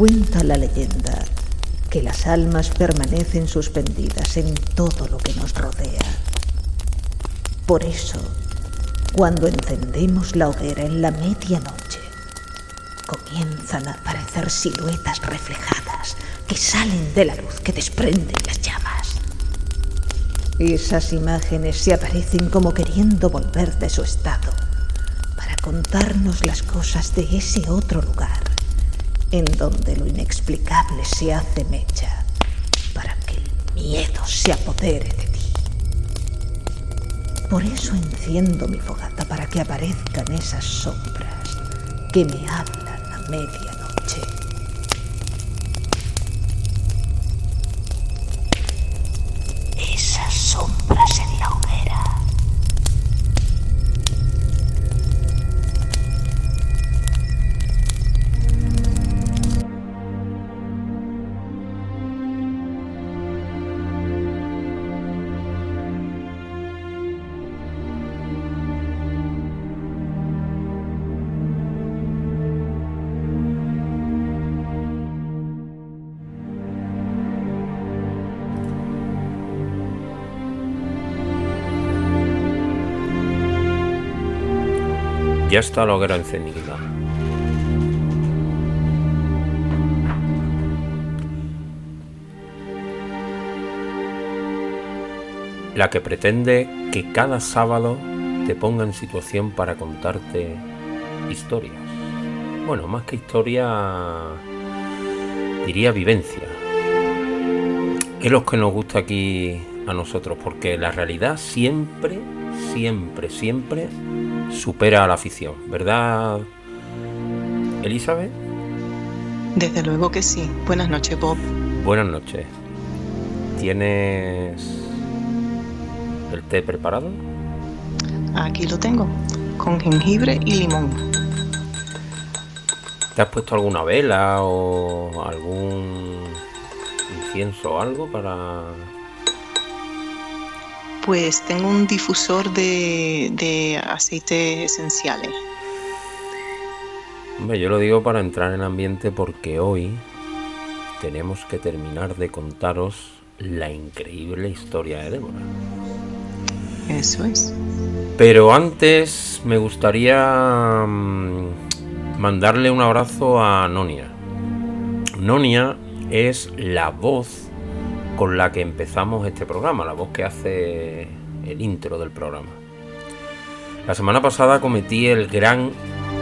Cuenta la leyenda que las almas permanecen suspendidas en todo lo que nos rodea. Por eso, cuando encendemos la hoguera en la medianoche, comienzan a aparecer siluetas reflejadas que salen de la luz que desprenden las llamas. Esas imágenes se aparecen como queriendo volver de su estado para contarnos las cosas de ese otro lugar en donde lo inexplicable se hace mecha para que el miedo se apodere de ti. Por eso enciendo mi fogata para que aparezcan esas sombras que me hablan a medianoche. Está la encendida. La que pretende que cada sábado te ponga en situación para contarte historias. Bueno, más que historia, diría vivencia. Es lo que nos gusta aquí a nosotros, porque la realidad siempre, siempre, siempre supera a la ficción, ¿verdad, Elizabeth? Desde luego que sí. Buenas noches, Bob. Buenas noches. ¿Tienes el té preparado? Aquí lo tengo, con jengibre y limón. ¿Te has puesto alguna vela o algún incienso o algo para Pues tengo un difusor de, de aceites esenciales. Hombre, yo lo digo para entrar en ambiente porque hoy tenemos que terminar de contaros la increíble historia de Débora. Eso es. Pero antes me gustaría mm, mandarle un abrazo a Nonia. Nonia es la voz con la que empezamos este programa, la voz que hace el intro del programa. La semana pasada cometí el gran,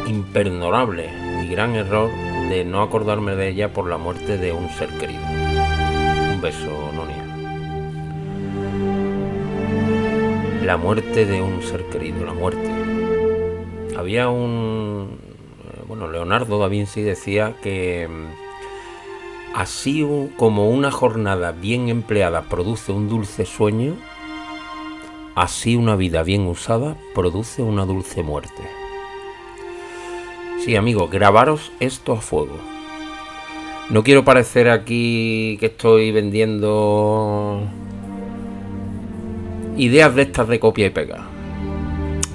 imperdonable y gran error de no acordarme de ella por la muerte de un ser querido. Un beso, Nonia. La muerte de un ser querido, la muerte. Había un... eh, Bueno, Leonardo da Vinci decía que mm, así como una jornada bien empleada produce un dulce sueño, así una vida bien usada produce una dulce muerte. Sí, amigos, grabaros esto a fuego. No quiero parecer aquí que estoy vendiendo ideas de estas de copia y pega.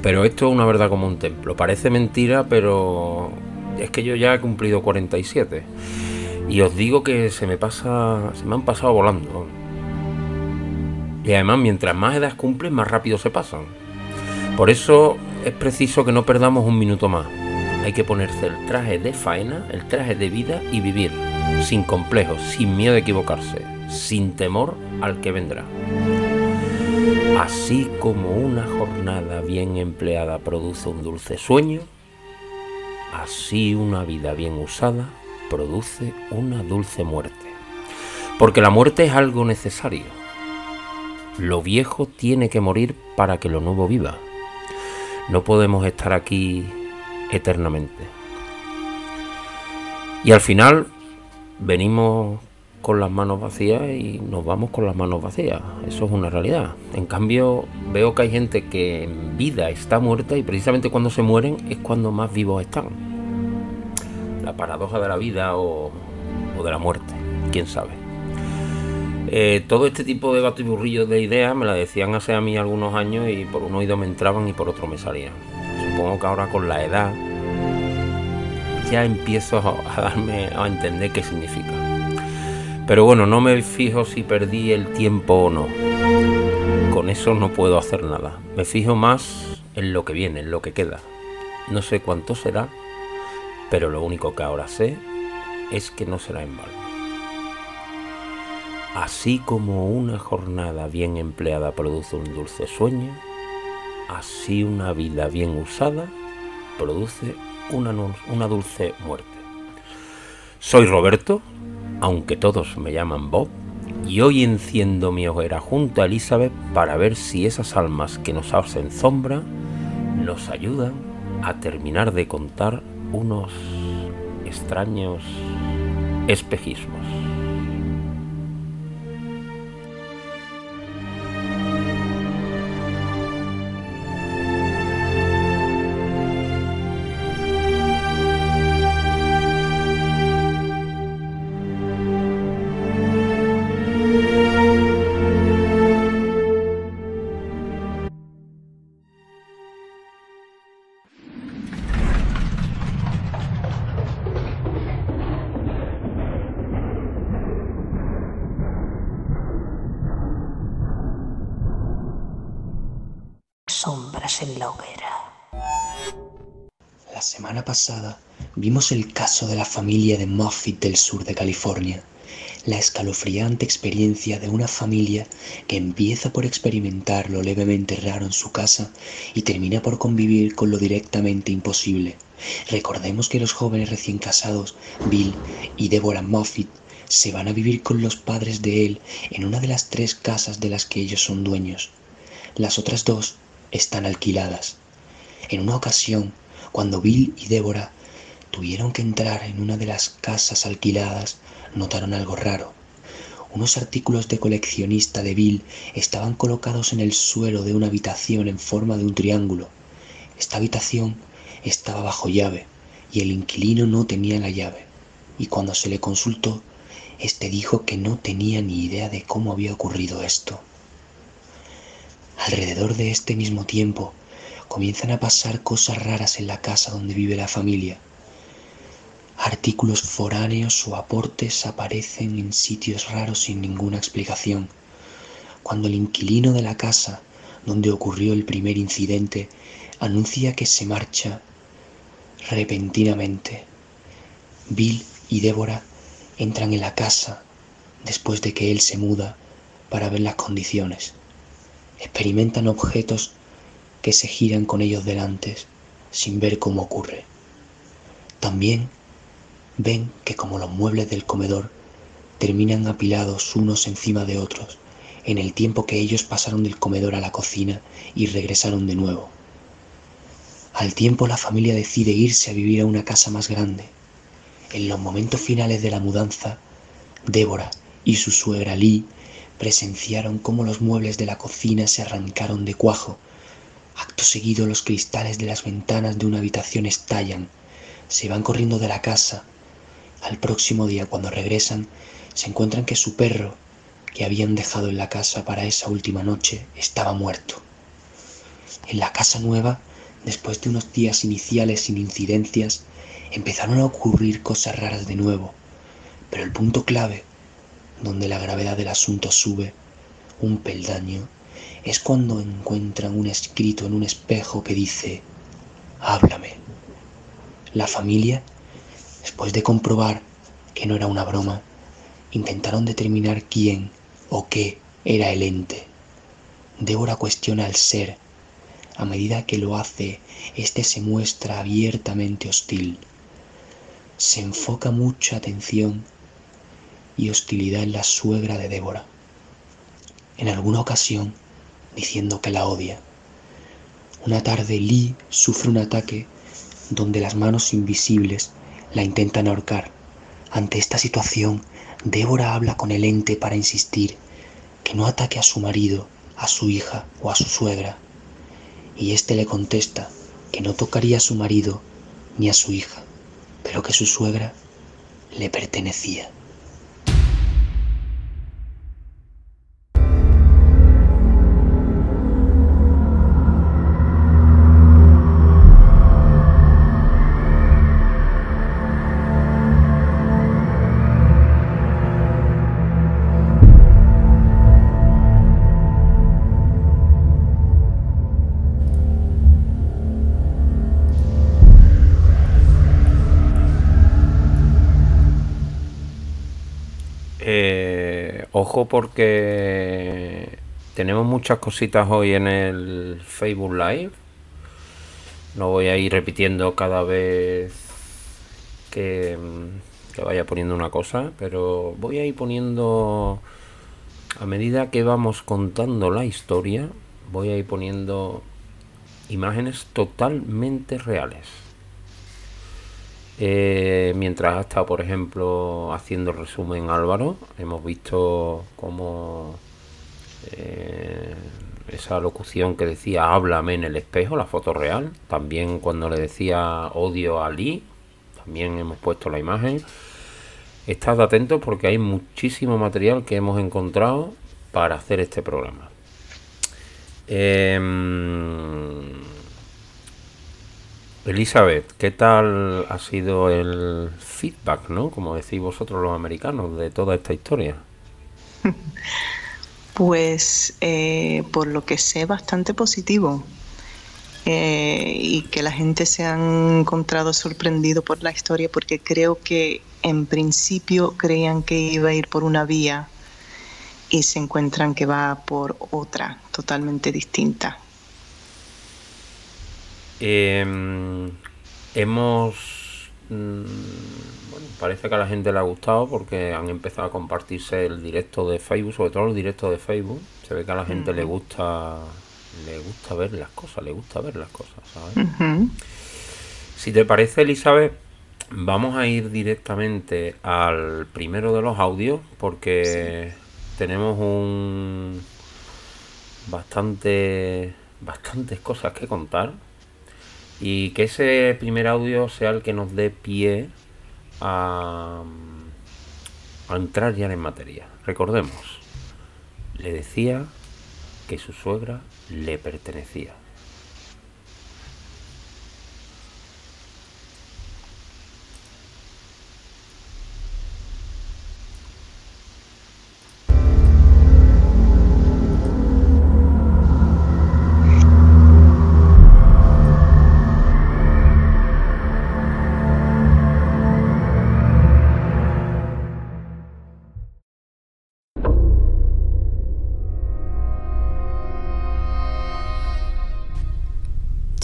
Pero esto es una verdad como un templo. Parece mentira, pero es que yo ya he cumplido 47. Y os digo que se me pasa, se me han pasado volando. Y además, mientras más edad cumplen, más rápido se pasan. Por eso es preciso que no perdamos un minuto más. Hay que ponerse el traje de faena, el traje de vida y vivir, sin complejos, sin miedo a equivocarse, sin temor al que vendrá. Así como una jornada bien empleada produce un dulce sueño, así una vida bien usada produce una dulce muerte. Porque la muerte es algo necesario. Lo viejo tiene que morir para que lo nuevo viva. No podemos estar aquí eternamente. Y al final venimos con las manos vacías y nos vamos con las manos vacías. Eso es una realidad. En cambio, veo que hay gente que en vida está muerta y precisamente cuando se mueren es cuando más vivos están. La paradoja de la vida o, o de la muerte, quién sabe. Eh, todo este tipo de batiburrillos de ideas me la decían hace a mí algunos años y por un oído me entraban y por otro me salían. Supongo que ahora con la edad ya empiezo a darme a entender qué significa. Pero bueno, no me fijo si perdí el tiempo o no. Con eso no puedo hacer nada. Me fijo más en lo que viene, en lo que queda. No sé cuánto será, pero lo único que ahora sé es que no será en vano. Así como una jornada bien empleada produce un dulce sueño, así una vida bien usada produce una, una dulce muerte. Soy Roberto, aunque todos me llaman Bob, y hoy enciendo mi hoguera junto a Elizabeth para ver si esas almas que nos hacen sombra nos ayudan a terminar de contar unos extraños espejismos. Pasada vimos el caso de la familia de Moffitt del sur de California, la escalofriante experiencia de una familia que empieza por experimentar lo levemente raro en su casa y termina por convivir con lo directamente imposible. Recordemos que los jóvenes recién casados, Bill y Deborah Moffitt, se van a vivir con los padres de él en una de las tres casas de las que ellos son dueños. Las otras dos están alquiladas. En una ocasión, cuando Bill y Débora tuvieron que entrar en una de las casas alquiladas, notaron algo raro. Unos artículos de coleccionista de Bill estaban colocados en el suelo de una habitación en forma de un triángulo. Esta habitación estaba bajo llave y el inquilino no tenía la llave. Y cuando se le consultó, éste dijo que no tenía ni idea de cómo había ocurrido esto. Alrededor de este mismo tiempo comienzan a pasar cosas raras en la casa donde vive la familia. Artículos foráneos o aportes aparecen en sitios raros sin ninguna explicación. Cuando el inquilino de la casa donde ocurrió el primer incidente anuncia que se marcha repentinamente, Bill y Débora entran en la casa después de que él se muda para ver las condiciones experimentan objetos que se giran con ellos delante sin ver cómo ocurre. También ven que como los muebles del comedor terminan apilados unos encima de otros en el tiempo que ellos pasaron del comedor a la cocina y regresaron de nuevo. Al tiempo la familia decide irse a vivir a una casa más grande. En los momentos finales de la mudanza, Débora y su suegra Lee presenciaron cómo los muebles de la cocina se arrancaron de cuajo. Acto seguido los cristales de las ventanas de una habitación estallan, se van corriendo de la casa. Al próximo día, cuando regresan, se encuentran que su perro, que habían dejado en la casa para esa última noche, estaba muerto. En la casa nueva, después de unos días iniciales sin incidencias, empezaron a ocurrir cosas raras de nuevo, pero el punto clave donde la gravedad del asunto sube un peldaño, es cuando encuentran un escrito en un espejo que dice, háblame. La familia, después de comprobar que no era una broma, intentaron determinar quién o qué era el ente. Débora cuestiona al ser. A medida que lo hace, éste se muestra abiertamente hostil. Se enfoca mucha atención y hostilidad en la suegra de Débora. En alguna ocasión, diciendo que la odia. Una tarde Lee sufre un ataque donde las manos invisibles la intentan ahorcar. Ante esta situación, Débora habla con el ente para insistir que no ataque a su marido, a su hija o a su suegra. Y éste le contesta que no tocaría a su marido ni a su hija, pero que su suegra le pertenecía. Eh, ojo porque tenemos muchas cositas hoy en el Facebook Live. No voy a ir repitiendo cada vez que, que vaya poniendo una cosa, pero voy a ir poniendo a medida que vamos contando la historia, voy a ir poniendo imágenes totalmente reales. Eh, mientras ha estado, por ejemplo, haciendo el resumen Álvaro, hemos visto cómo eh, esa locución que decía háblame en el espejo, la foto real. También cuando le decía odio a Lee, también hemos puesto la imagen. Estad atentos porque hay muchísimo material que hemos encontrado para hacer este programa. Em, Elizabeth, ¿qué tal ha sido el feedback, ¿no? Como decís vosotros los americanos, de toda esta historia? Pues eh, por lo que sé, bastante positivo. Eh, y que la gente se ha encontrado sorprendido por la historia porque creo que en principio creían que iba a ir por una vía y se encuentran que va por otra totalmente distinta. Em, hemos... Mm, bueno, parece que a la gente le ha gustado porque han empezado a compartirse el directo de Facebook, sobre todo el directo de Facebook. Se ve que a la gente le gusta le gusta ver las cosas, le gusta ver las cosas, ¿sabes? Si te parece, Elizabeth, vamos a ir directamente al primero de los audios porque tenemos un bastante bastantes cosas que contar y que ese primer audio sea el que nos dé pie a, entrar ya en materia. Recordemos, le decía que su suegra le pertenecía.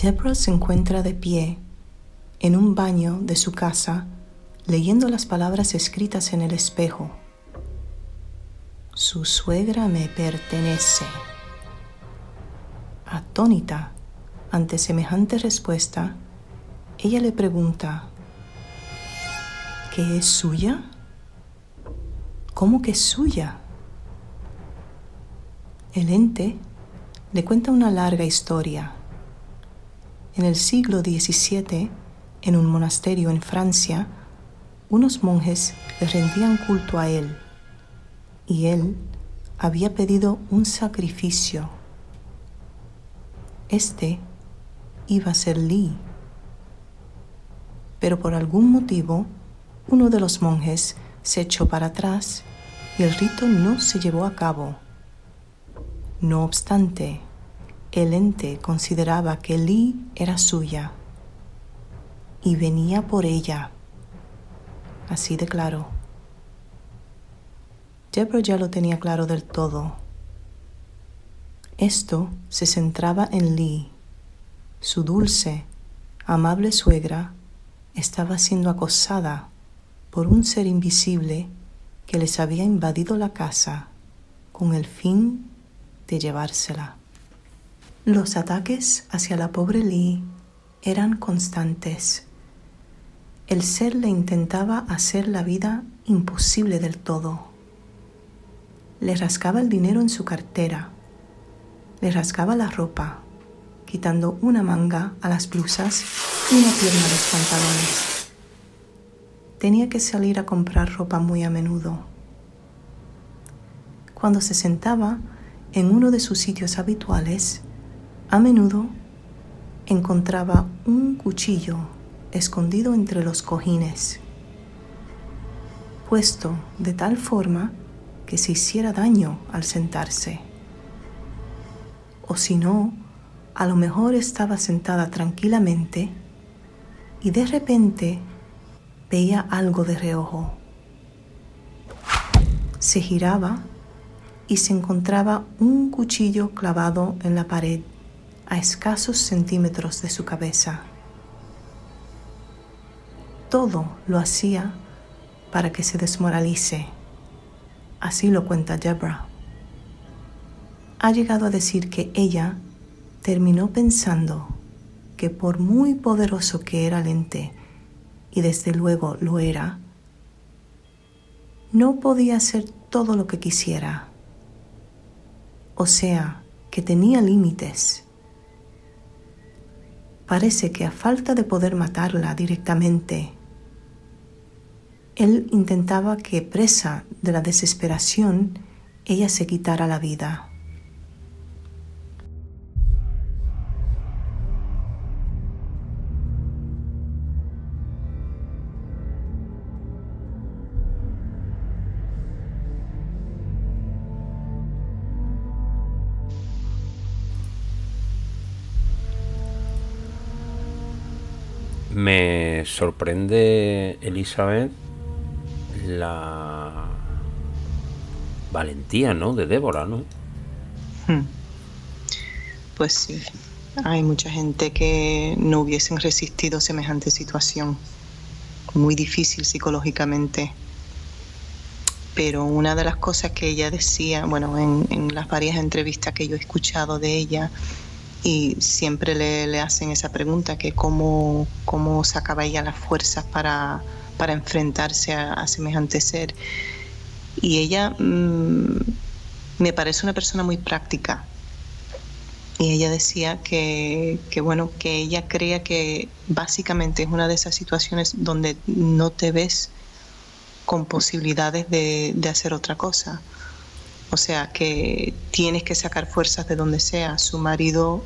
Deborah se encuentra de pie en un baño de su casa leyendo las palabras escritas en el espejo. Su suegra me pertenece. Atónita ante semejante respuesta, ella le pregunta, ¿qué es suya? ¿Cómo que es suya? El ente le cuenta una larga historia en el siglo XVII, en un monasterio en Francia, unos monjes le rendían culto a él y él había pedido un sacrificio. Este iba a ser Lee. Pero por algún motivo, uno de los monjes se echó para atrás y el rito no se llevó a cabo. No obstante, el ente consideraba que Lee era suya y venía por ella. Así de claro. Ya lo tenía claro del todo. Esto se centraba en Lee. Su dulce, amable suegra estaba siendo acosada por un ser invisible que les había invadido la casa con el fin de llevársela. Los ataques hacia la pobre Lee eran constantes. El ser le intentaba hacer la vida imposible del todo. Le rascaba el dinero en su cartera, le rascaba la ropa, quitando una manga a las blusas y una pierna a los pantalones. Tenía que salir a comprar ropa muy a menudo. Cuando se sentaba en uno de sus sitios habituales, a menudo encontraba un cuchillo escondido entre los cojines, puesto de tal forma que se hiciera daño al sentarse. O si no, a lo mejor estaba sentada tranquilamente y de repente veía algo de reojo. se giraba y se encontraba un cuchillo clavado en la pared a escasos centímetros de su cabeza. Todo lo hacía para que se desmoralice. Así lo cuenta Deborah. Ha llegado a decir que ella terminó pensando que por muy poderoso que era el y desde luego lo era, no podía hacer todo lo que quisiera. O sea, que tenía límites. Parece que a falta de poder matarla directamente, él intentaba que presa de la desesperación, ella se quitara la vida. Me sorprende Elizabeth la valentía, ¿no? De Débora, ¿no? Hmm. Pues sí, hay mucha gente que no hubiesen resistido semejante situación, muy difícil psicológicamente. Pero una de las cosas que ella decía, bueno, en, las varias entrevistas que yo he escuchado de ella, y siempre le, hacen esa pregunta, que cómo, cómo sacaba ella las fuerzas para, para enfrentarse a, semejante ser. Y ella mm, me parece una persona muy práctica. Y ella decía que, bueno, que ella crea que básicamente es una de esas situaciones donde no te ves con posibilidades de, de hacer otra cosa. O sea, que tienes que sacar fuerzas de donde sea. Su marido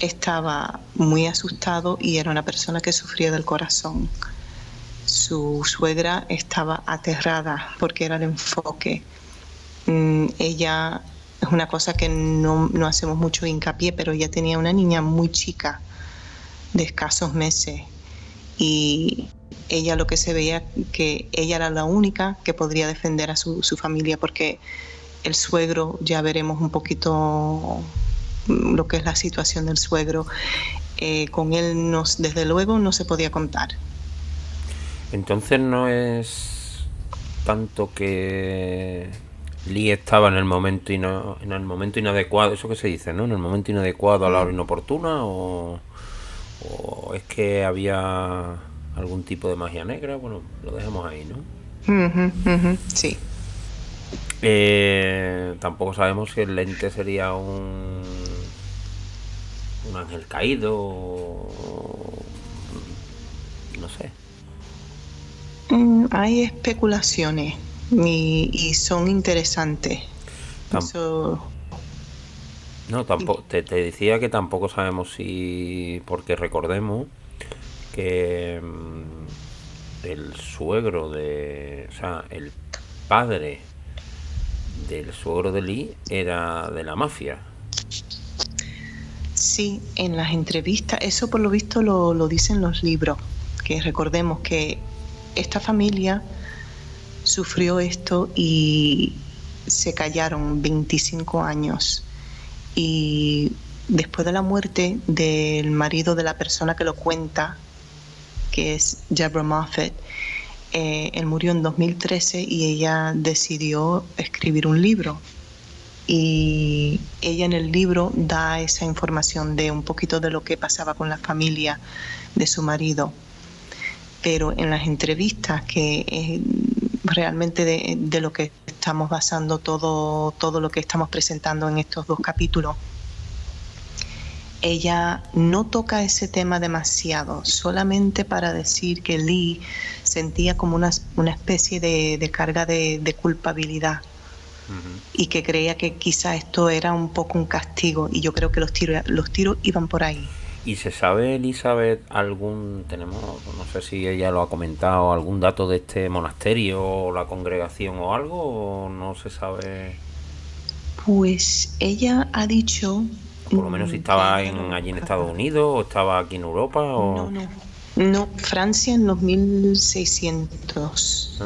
estaba muy asustado y era una persona que sufría del corazón su suegra estaba aterrada porque era el enfoque. Mm, ella es una cosa que no, hacemos mucho hincapié, pero ella tenía una niña muy chica, de escasos meses, y ella lo que se veía que ella era la única que podría defender a su, familia, porque el suegro, ya veremos un poquito lo que es la situación del suegro, eh, con él nos, desde luego no se podía contar. Entonces no es tanto que Lee estaba en el momento en el momento inadecuado, eso que se dice, ¿no? En el momento inadecuado a la hora inoportuna o, es que había algún tipo de magia negra, bueno, lo dejamos ahí, ¿no? sí. Eh, tampoco sabemos si el lente sería un un ángel caído, no sé. Mm, hay especulaciones y, son interesantes. No, tampoco, te, decía que tampoco sabemos si, porque recordemos que mm, el suegro de, o sea, el padre del suegro de Lee era de la mafia. Sí, en las entrevistas, eso por lo visto lo, lo dicen los libros, que recordemos que esta familia sufrió esto y se callaron 25 años. Y después de la muerte del marido de la persona que lo cuenta, que es Deborah Moffat, eh, él murió en 2013 y ella decidió escribir un libro. Y ella en el libro da esa información de un poquito de lo que pasaba con la familia de su marido pero en las entrevistas, que es realmente de, lo que estamos basando todo, todo lo que estamos presentando en estos dos capítulos, ella no toca ese tema demasiado, solamente para decir que Lee sentía como una, especie de, carga de, culpabilidad y que creía que quizá esto era un poco un castigo y yo creo que los tiros, los tiros iban por ahí. ¿Y se sabe, Elizabeth, algún, tenemos, no sé si ella lo ha comentado, algún dato de este monasterio o la congregación o algo, o no se sabe? Pues ella ha dicho... Por lo menos si estaba en, allí en Estados Unidos o estaba aquí en Europa o... No, no. No, Francia en los 1600.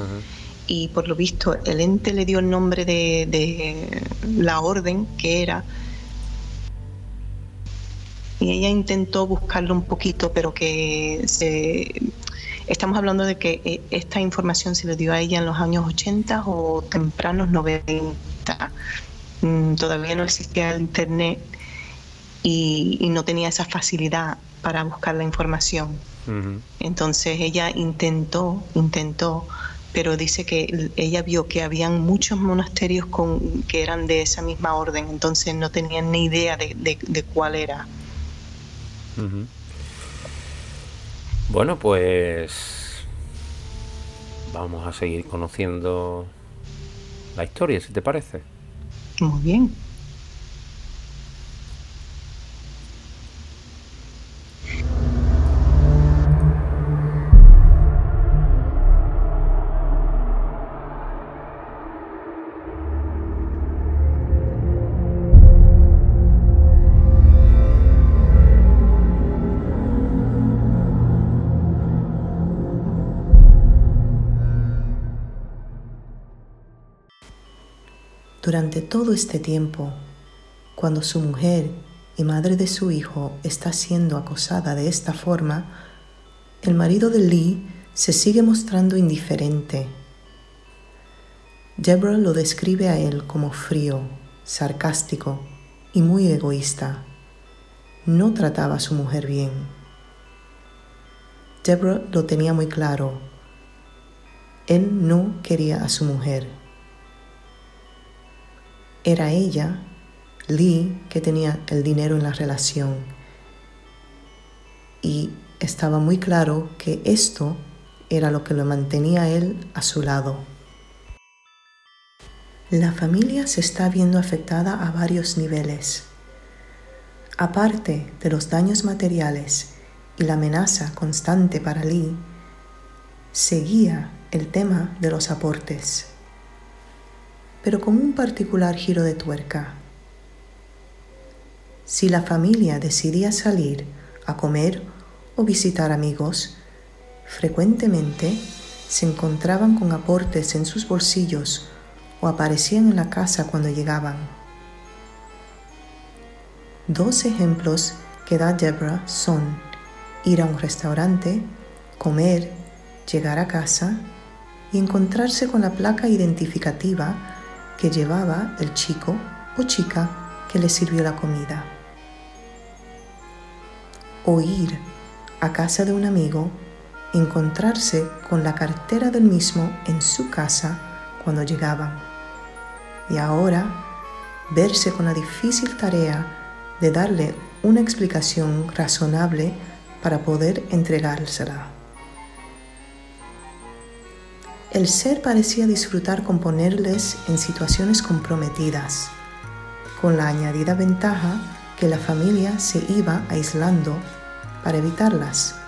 y por lo visto el ente le dio el nombre de, de la orden que era y ella intentó buscarlo un poquito, pero que se, estamos hablando de que eh, esta información se le dio a ella en los años 80 o tempranos 90. Mm, todavía no existía el Internet y, no tenía esa facilidad para buscar la información. Entonces ella intentó, intentó, pero dice que ella vio que habían muchos monasterios con, que eran de esa misma orden, entonces no tenían ni idea de cuál era. Bueno, pues vamos a seguir conociendo la historia, si te parece. Muy bien. Durante todo este tiempo, cuando su mujer y madre de su hijo está siendo acosada de esta forma, el marido de Lee se sigue mostrando indiferente. Deborah lo describe a él como frío, sarcástico y muy egoísta. No trataba a su mujer bien. Deborah lo tenía muy claro. Él no quería a su mujer era ella, Lee, que tenía el dinero en la relación. Y estaba muy claro que esto era lo que lo mantenía él a su lado. La familia se está viendo afectada a varios niveles. Aparte de los daños materiales y la amenaza constante para Lee, seguía el tema de los aportes pero con un particular giro de tuerca. Si la familia decidía salir a comer o visitar amigos, frecuentemente se encontraban con aportes en sus bolsillos o aparecían en la casa cuando llegaban. Dos ejemplos que da Deborah son ir a un restaurante, comer, llegar a casa y encontrarse con la placa identificativa que llevaba el chico o chica que le sirvió la comida. O ir a casa de un amigo, encontrarse con la cartera del mismo en su casa cuando llegaban. Y ahora verse con la difícil tarea de darle una explicación razonable para poder entregársela. El ser parecía disfrutar con ponerles en situaciones comprometidas, con la añadida ventaja que la familia se iba aislando para evitarlas.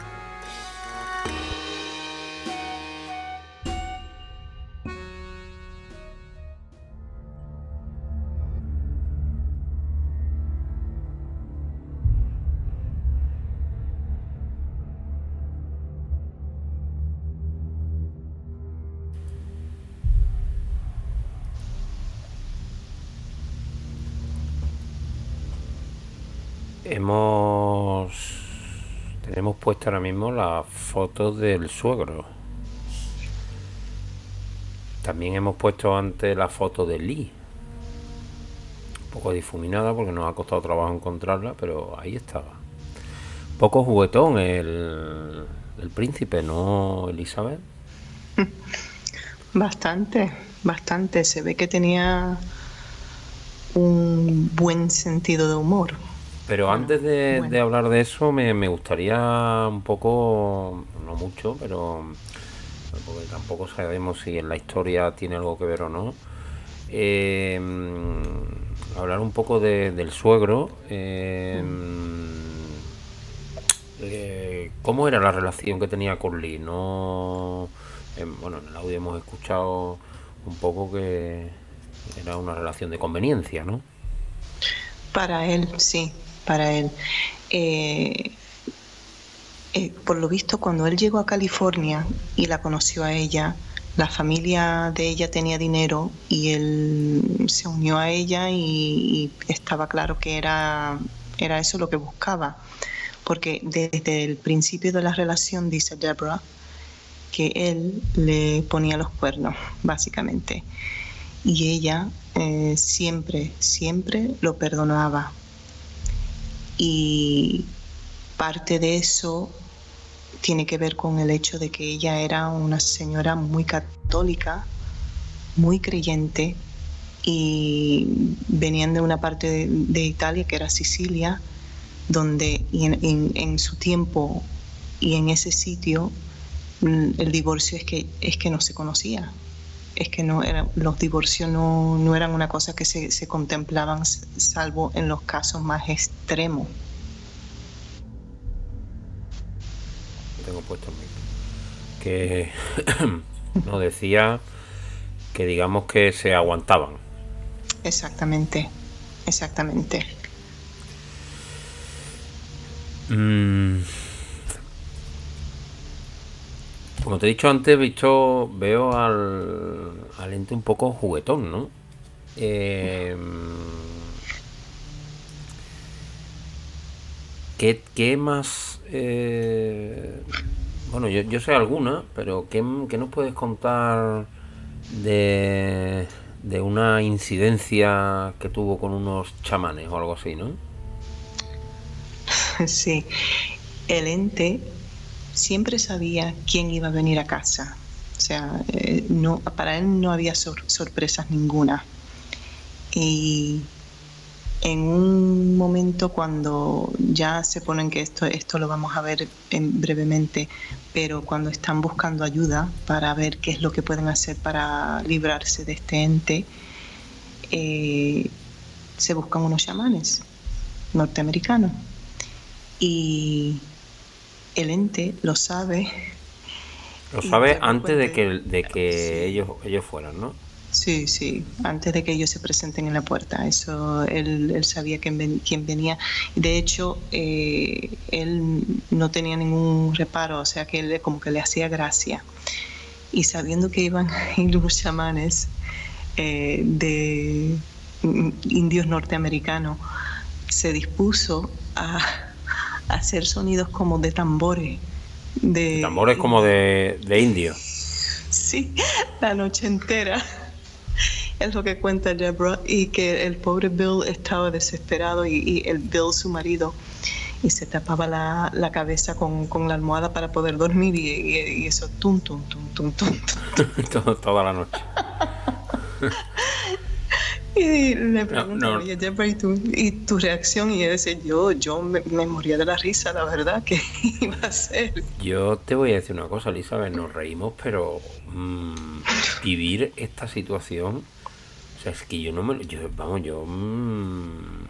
Hemos. Tenemos puesta ahora mismo la foto del suegro. También hemos puesto antes la foto de Lee. Un poco difuminada porque nos ha costado trabajo encontrarla, pero ahí estaba. Poco juguetón el, el príncipe, ¿no, Elizabeth? Bastante, bastante. Se ve que tenía un buen sentido de humor. Pero antes de, hablar de eso, me, gustaría un poco, no mucho, pero porque tampoco sabemos si en la historia tiene algo que ver o no. Eh, hablar un poco del suegro. Eh, eh, ¿Cómo era la relación que tenía con Lee? No, bueno, en el audio hemos escuchado un poco que era una relación de conveniencia, ¿no? Para él, sí para él. Eh, eh, por lo visto, cuando él llegó a California y la conoció a ella, la familia de ella tenía dinero y él se unió a ella y, estaba claro que era, era eso lo que buscaba. Porque desde el principio de la relación, dice Deborah, que él le ponía los cuernos, básicamente. Y ella eh, siempre, siempre lo perdonaba. Y parte de eso tiene que ver con el hecho de que ella era una señora muy católica, muy creyente, y venían de una parte de, Italia que era Sicilia, donde en, su tiempo y en ese sitio mm, el divorcio es que, es que no se conocía, es que no era, los divorcios no, no eran una cosa que se, se contemplaban salvo en los casos más extremos. tengo puesto en que nos decía que digamos que se aguantaban. Exactamente, exactamente. Mm. Como te he dicho antes, visto, veo al, al ente un poco juguetón, ¿no? Eh, ¿qué, más eh, bueno, yo, sé alguna, pero ¿qué, nos puedes contar de, de una incidencia que tuvo con unos chamanes o algo así, no? Sí, el ente siempre sabía quién iba a venir a casa. O sea, eh, no, para él no había sorpresas ninguna. Y en un momento cuando ya se ponen que esto, esto lo vamos a ver en brevemente, pero cuando están buscando ayuda para ver qué es lo que pueden hacer para librarse de este ente, eh, se buscan unos chamanes norteamericanos. Y el ente lo sabe. Lo sabe antes de que, de que ellos, ellos fueran, ¿no? Sí, sí, antes de que ellos se presenten en la puerta. Eso él, sabía quién, quién, venía. De hecho, eh, él no tenía ningún reparo, o sea que él como que le hacía gracia. Y sabiendo que iban a ir los chamanes eh, de indios norteamericanos, se dispuso a, hacer sonidos como de tambores. De, tambores como de, de indio. Sí, la noche entera es lo que cuenta Deborah, y que el pobre Bill estaba desesperado y, el Bill, su marido, y se tapaba la, la cabeza con, con, la almohada para poder dormir y, eso, tum, tum, tum, tum, tum. Toda la noche. y le pregunto, ¿y, tu, ¿y tu reacción? Y ese yo, yo me, moría de la risa, la verdad, que iba a ser. Yo te voy a decir una cosa, Elizabeth, nos reímos, pero mm, vivir esta situación es que yo no me. Yo, vamos, yo. Mm,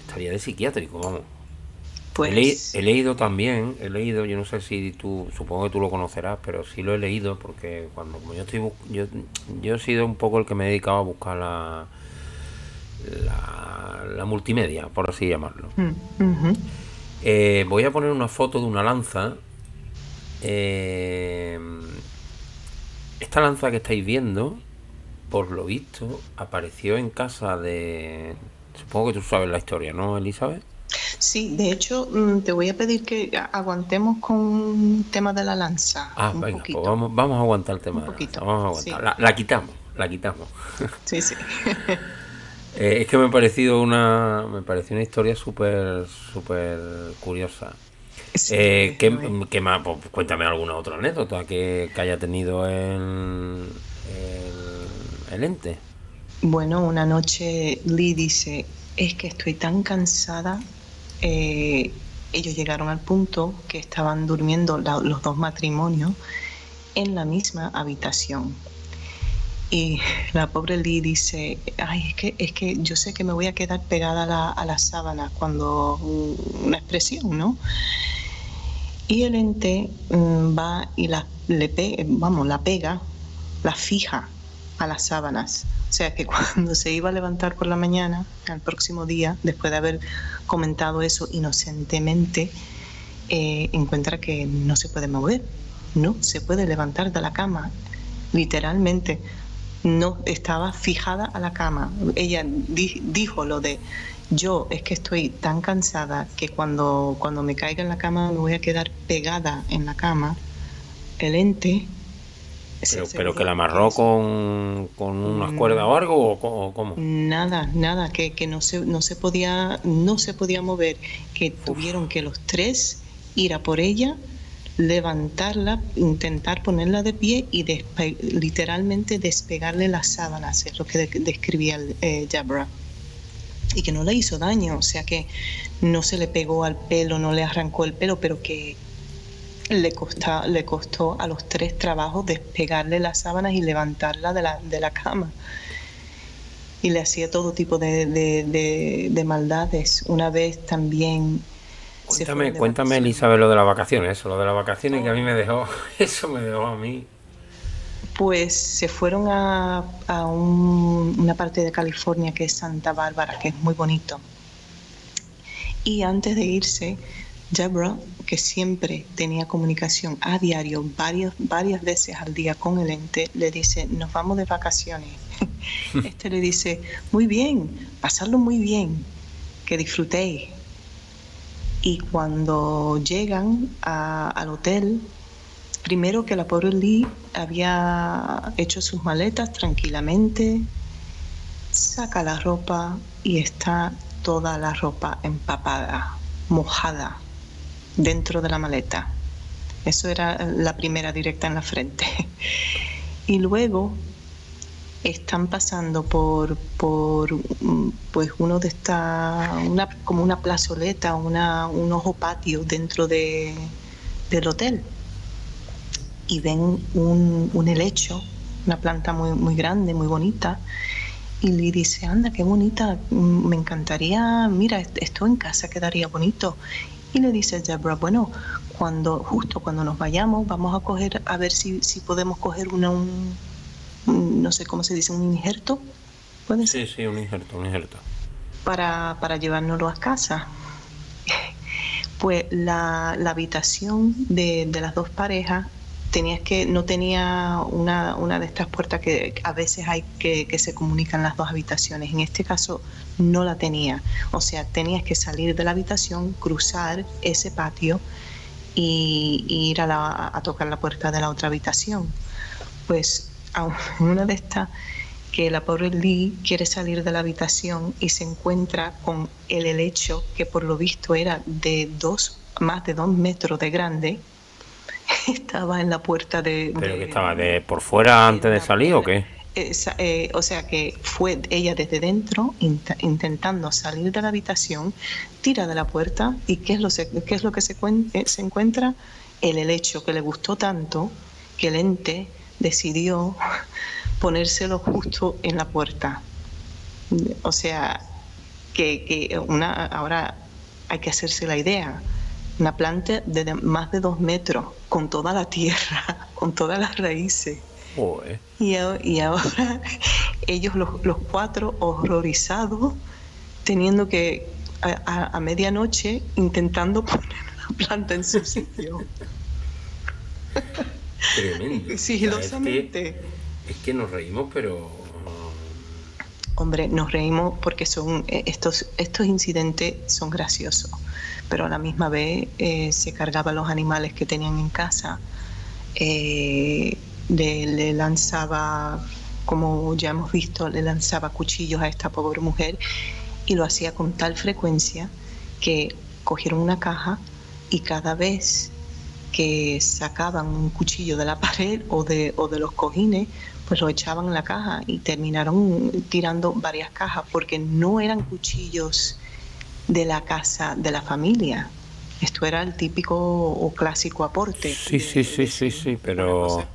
estaría de psiquiátrico, vamos. Pues... He, leído también, he leído, yo no sé si tú, supongo que tú lo conocerás, pero sí lo he leído porque cuando como yo estoy yo, yo he sido un poco el que me he dedicado a buscar la, la, multimedia, por así llamarlo. Mm, eh, voy a poner una foto de una lanza. Eh, esta lanza que estáis viendo por lo visto, apareció en casa de... Supongo que tú sabes la historia, ¿no, Elizabeth? Sí, de hecho, mm, te voy a pedir que aguantemos con el tema de la lanza. Ah, venga, pues vamos, vamos a aguantar el tema. Vamos a aguantar. La, quitamos, la quitamos. Sí, sí. Eh, es que me ha parecido una, me pareció una historia súper, súper curiosa. eh, ¿qué, más? Pues, cuéntame alguna otra anécdota que, que haya tenido en, el ente? Bueno, una noche Lee dice, es que estoy tan cansada. Eh, ellos llegaron al punto que estaban durmiendo los dos matrimonios en la misma habitación. Y la pobre Lee dice, ay, es que, es que yo sé que me voy a quedar pegada a la, a la sábana cuando una expresión, ¿no? Y el ente mm, va y la, le vamos, la pega, la fija a las sábanas. O sea que cuando se iba a levantar por la mañana, al próximo día, después de haber comentado eso inocentemente, eh, encuentra que no se puede mover, no se puede levantar de la cama. literalmente. No estaba fijada a la cama. Ella dijo lo de yo es que estoy tan cansada que cuando, cuando me caiga en la cama me voy a quedar pegada en la cama. El ente pero, que la amarró con, con unas cuerdas o algo o, cómo? Nada, nada, que, que, no se no se podía no se podía mover, que tuvieron que los tres ir a por ella, levantarla, intentar ponerla de pie y literalmente despegarle las sábanas, es lo que describía eh, Jabra. Y que no le hizo daño, o sea que no se le pegó al pelo, no le arrancó el pelo, pero que le, le costó a los tres trabajos despegarle las sábanas y levantarla de la, de la cama. Y le hacía todo tipo de, de, maldades. Una vez también... Cuéntame, cuéntame Elizabeth, lo de las vacaciones, eso, lo de las vacaciones que a mí me dejó, eso me dejó a mí. Pues se fueron a, a una parte de California que es Santa Bárbara, que es muy bonito. Y antes de irse, Deborah, que siempre tenía comunicación a diario, varios, varias veces al día con el ente, le dice, nos vamos de vacaciones. este le dice, muy bien, pasarlo muy bien, que disfrutéis. Y cuando llegan al hotel, primero que la pobre Lee había hecho sus maletas tranquilamente, saca la ropa y está toda la ropa empapada, mojada dentro de la maleta. Eso era la primera directa en la frente. Y luego están pasando por, pues uno de estas, una, como una plazoleta, una, un ojo patio dentro de, del hotel. Y ven un, un helecho, una planta muy, muy grande, muy bonita. Y le dice, anda, qué bonita, me encantaría, mira, esto en casa quedaría bonito. Y le dice a Deborah, bueno, cuando, justo cuando nos vayamos, vamos a coger, a ver si, si podemos coger una, un, no sé cómo se dice, un injerto. ¿Puede sí, sí, un injerto, un injerto. Para, para llevárnoslo a casa. Pues la, la habitación de, de, las dos parejas tenías que, no tenía una, una de estas puertas que a veces hay que, que se comunican las dos habitaciones. En este caso no la tenía. O sea, tenías que salir de la habitación, cruzar ese patio y, ir a, a, tocar la puerta de la otra habitación. Pues en una de estas que la pobre Lee quiere salir de la habitación y se encuentra con el helecho que por lo visto era de dos, más de dos metros de grande, estaba en la puerta de... ¿Pero que estaba de por fuera antes de salir o qué? Eh, o sea que fue ella desde dentro intentando salir de la habitación, tira de la puerta y ¿qué es lo, qué es lo que se, eh, se encuentra? El helecho que le gustó tanto que el ente decidió ponérselo justo en la puerta. O sea, que, que una, ahora hay que hacerse la idea. Una planta de más de dos metros, con toda la tierra, con todas las raíces y, y, ahora ellos los, los, cuatro horrorizados, teniendo que a, a, medianoche intentando poner la planta en su sitio. Tremendo. Sigilosamente. Es que, nos reímos, pero hombre, nos reímos porque son eh, estos, estos incidentes son graciosos, pero a la misma vez eh, se cargaban los animales que tenían en casa. Eh, le, lanzaba, como ya hemos visto, le lanzaba cuchillos a esta pobre mujer y lo hacía con tal frecuencia que cogieron una caja y cada vez que sacaban un cuchillo de la pared o de, o de los cojines, pues lo echaban en la caja y terminaron tirando varias cajas porque no eran cuchillos de la casa de la familia. Esto era el típico o clásico aporte. Sí, sí, sí, sí, sí, pero...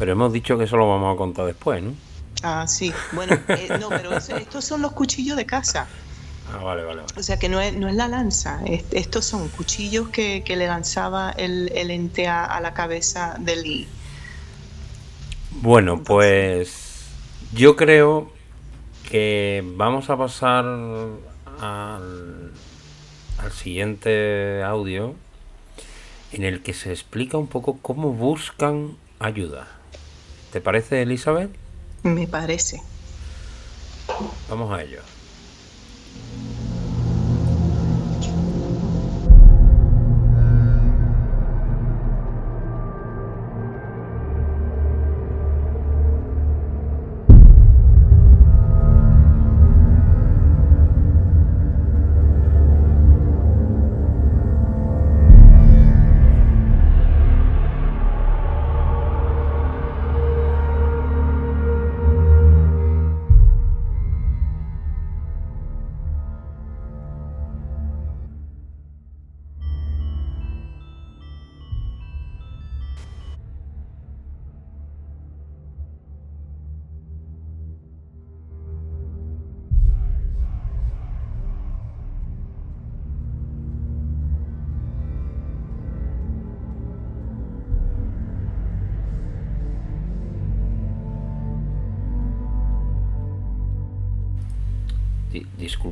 Pero hemos dicho que eso lo vamos a contar después, ¿no? Ah, sí. Bueno, eh, no, pero estos son los cuchillos de casa. Ah, vale, vale, O sea que no es, no es la lanza. estos son cuchillos que, le lanzaba el, el ente a, la cabeza de Lee. Bueno, pues yo creo que vamos a pasar al, al siguiente audio en el que se explica un poco cómo buscan ayuda. ¿Te parece, Elizabeth? Me parece. Vamos a ello.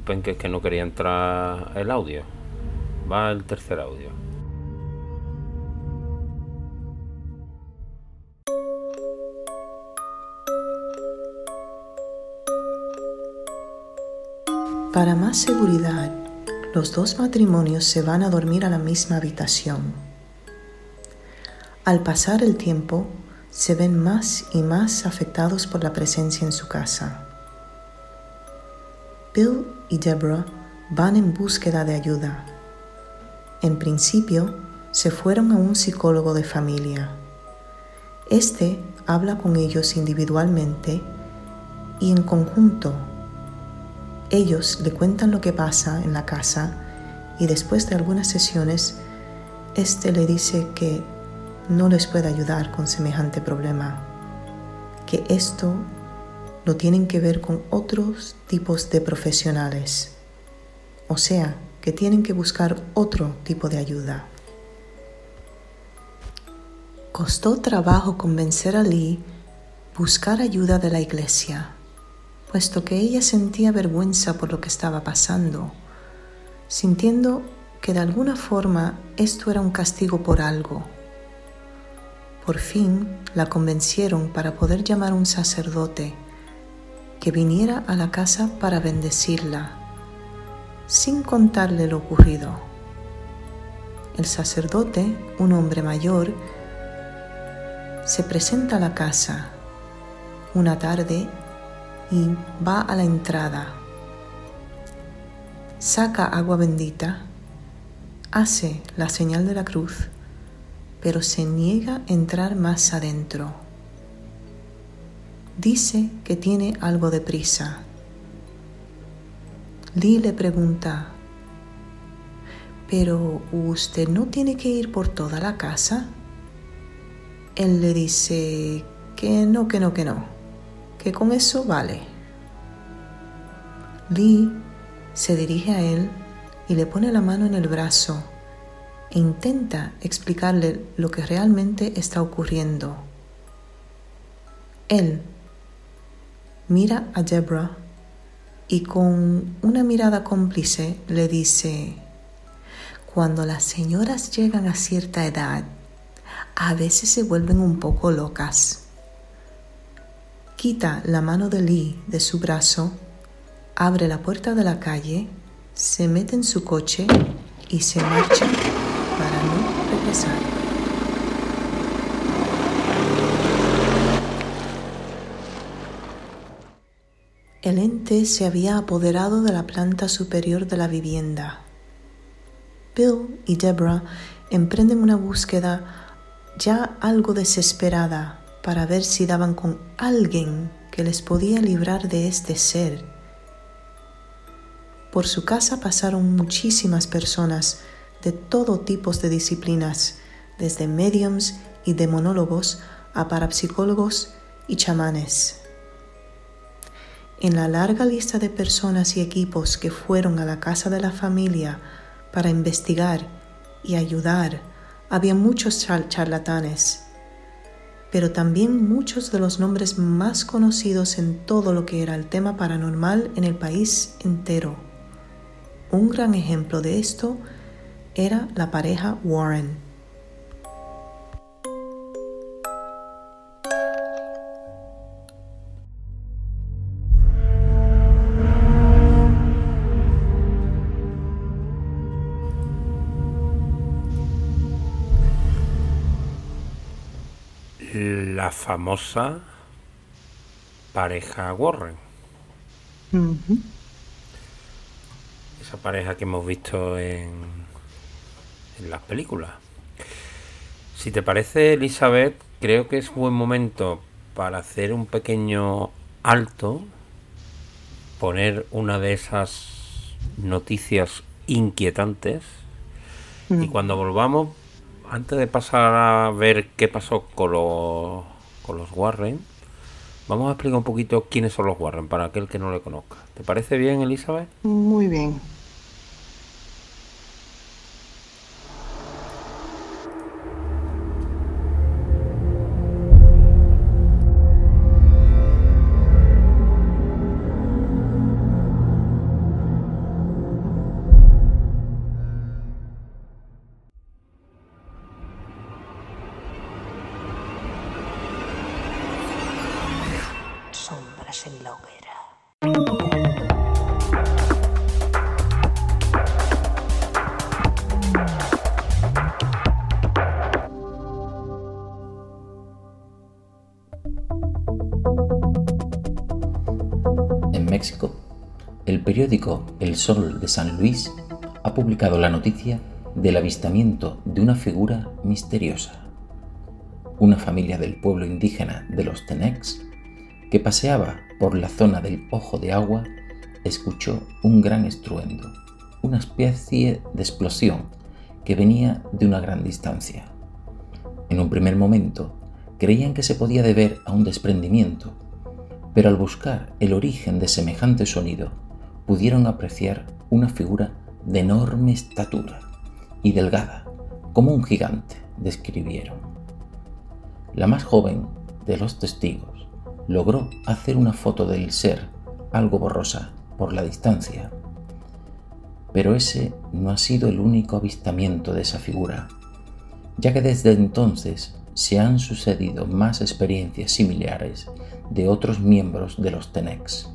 Disculpen que es que no quería entrar el audio. Va el tercer audio. Para más seguridad, los dos matrimonios se van a dormir a la misma habitación. Al pasar el tiempo, se ven más y más afectados por la presencia en su casa. Bill y Deborah van en búsqueda de ayuda. En principio, se fueron a un psicólogo de familia. Este habla con ellos individualmente y en conjunto. Ellos le cuentan lo que pasa en la casa y después de algunas sesiones, este le dice que no les puede ayudar con semejante problema, que esto no tienen que ver con otros tipos de profesionales. O sea, que tienen que buscar otro tipo de ayuda. Costó trabajo convencer a Lee buscar ayuda de la iglesia, puesto que ella sentía vergüenza por lo que estaba pasando, sintiendo que de alguna forma esto era un castigo por algo. Por fin la convencieron para poder llamar a un sacerdote que viniera a la casa para bendecirla, sin contarle lo ocurrido. El sacerdote, un hombre mayor, se presenta a la casa una tarde y va a la entrada. Saca agua bendita, hace la señal de la cruz, pero se niega a entrar más adentro dice que tiene algo de prisa. Lee le pregunta, ¿pero usted no tiene que ir por toda la casa? Él le dice que no, que no, que no, que con eso vale. Lee se dirige a él y le pone la mano en el brazo e intenta explicarle lo que realmente está ocurriendo. Él mira a Deborah y con una mirada cómplice le dice, cuando las señoras llegan a cierta edad, a veces se vuelven un poco locas. Quita la mano de Lee de su brazo, abre la puerta de la calle, se mete en su coche y se marcha para no regresar. El ente se había apoderado de la planta superior de la vivienda. Bill y Deborah emprenden una búsqueda ya algo desesperada para ver si daban con alguien que les podía librar de este ser. Por su casa pasaron muchísimas personas de todo tipo de disciplinas, desde mediums y demonólogos a parapsicólogos y chamanes. En la larga lista de personas y equipos que fueron a la casa de la familia para investigar y ayudar, había muchos charlatanes, pero también muchos de los nombres más conocidos en todo lo que era el tema paranormal en el país entero. Un gran ejemplo de esto era la pareja Warren. La famosa pareja Warren. Esa pareja que hemos visto en, en las películas. Si te parece, Elizabeth, creo que es buen momento para hacer un pequeño alto, poner una de esas noticias inquietantes y mm. cuando volvamos, antes de pasar a ver qué pasó con los, con los Warren, vamos a explicar un poquito quiénes son los Warren para aquel que no le conozca. ¿Te parece bien, Elizabeth? Muy bien. Periódico El Sol de San Luis ha publicado la noticia del avistamiento de una figura misteriosa. Una familia del pueblo indígena de los Tenex, que paseaba por la zona del Ojo de Agua, escuchó un gran estruendo, una especie de explosión que venía de una gran distancia. En un primer momento creían que se podía deber a un desprendimiento, pero al buscar el origen de semejante sonido, pudieron apreciar una figura de enorme estatura y delgada, como un gigante, describieron. La más joven de los testigos logró hacer una foto del ser, algo borrosa por la distancia. Pero ese no ha sido el único avistamiento de esa figura, ya que desde entonces se han sucedido más experiencias similares de otros miembros de los Tenex.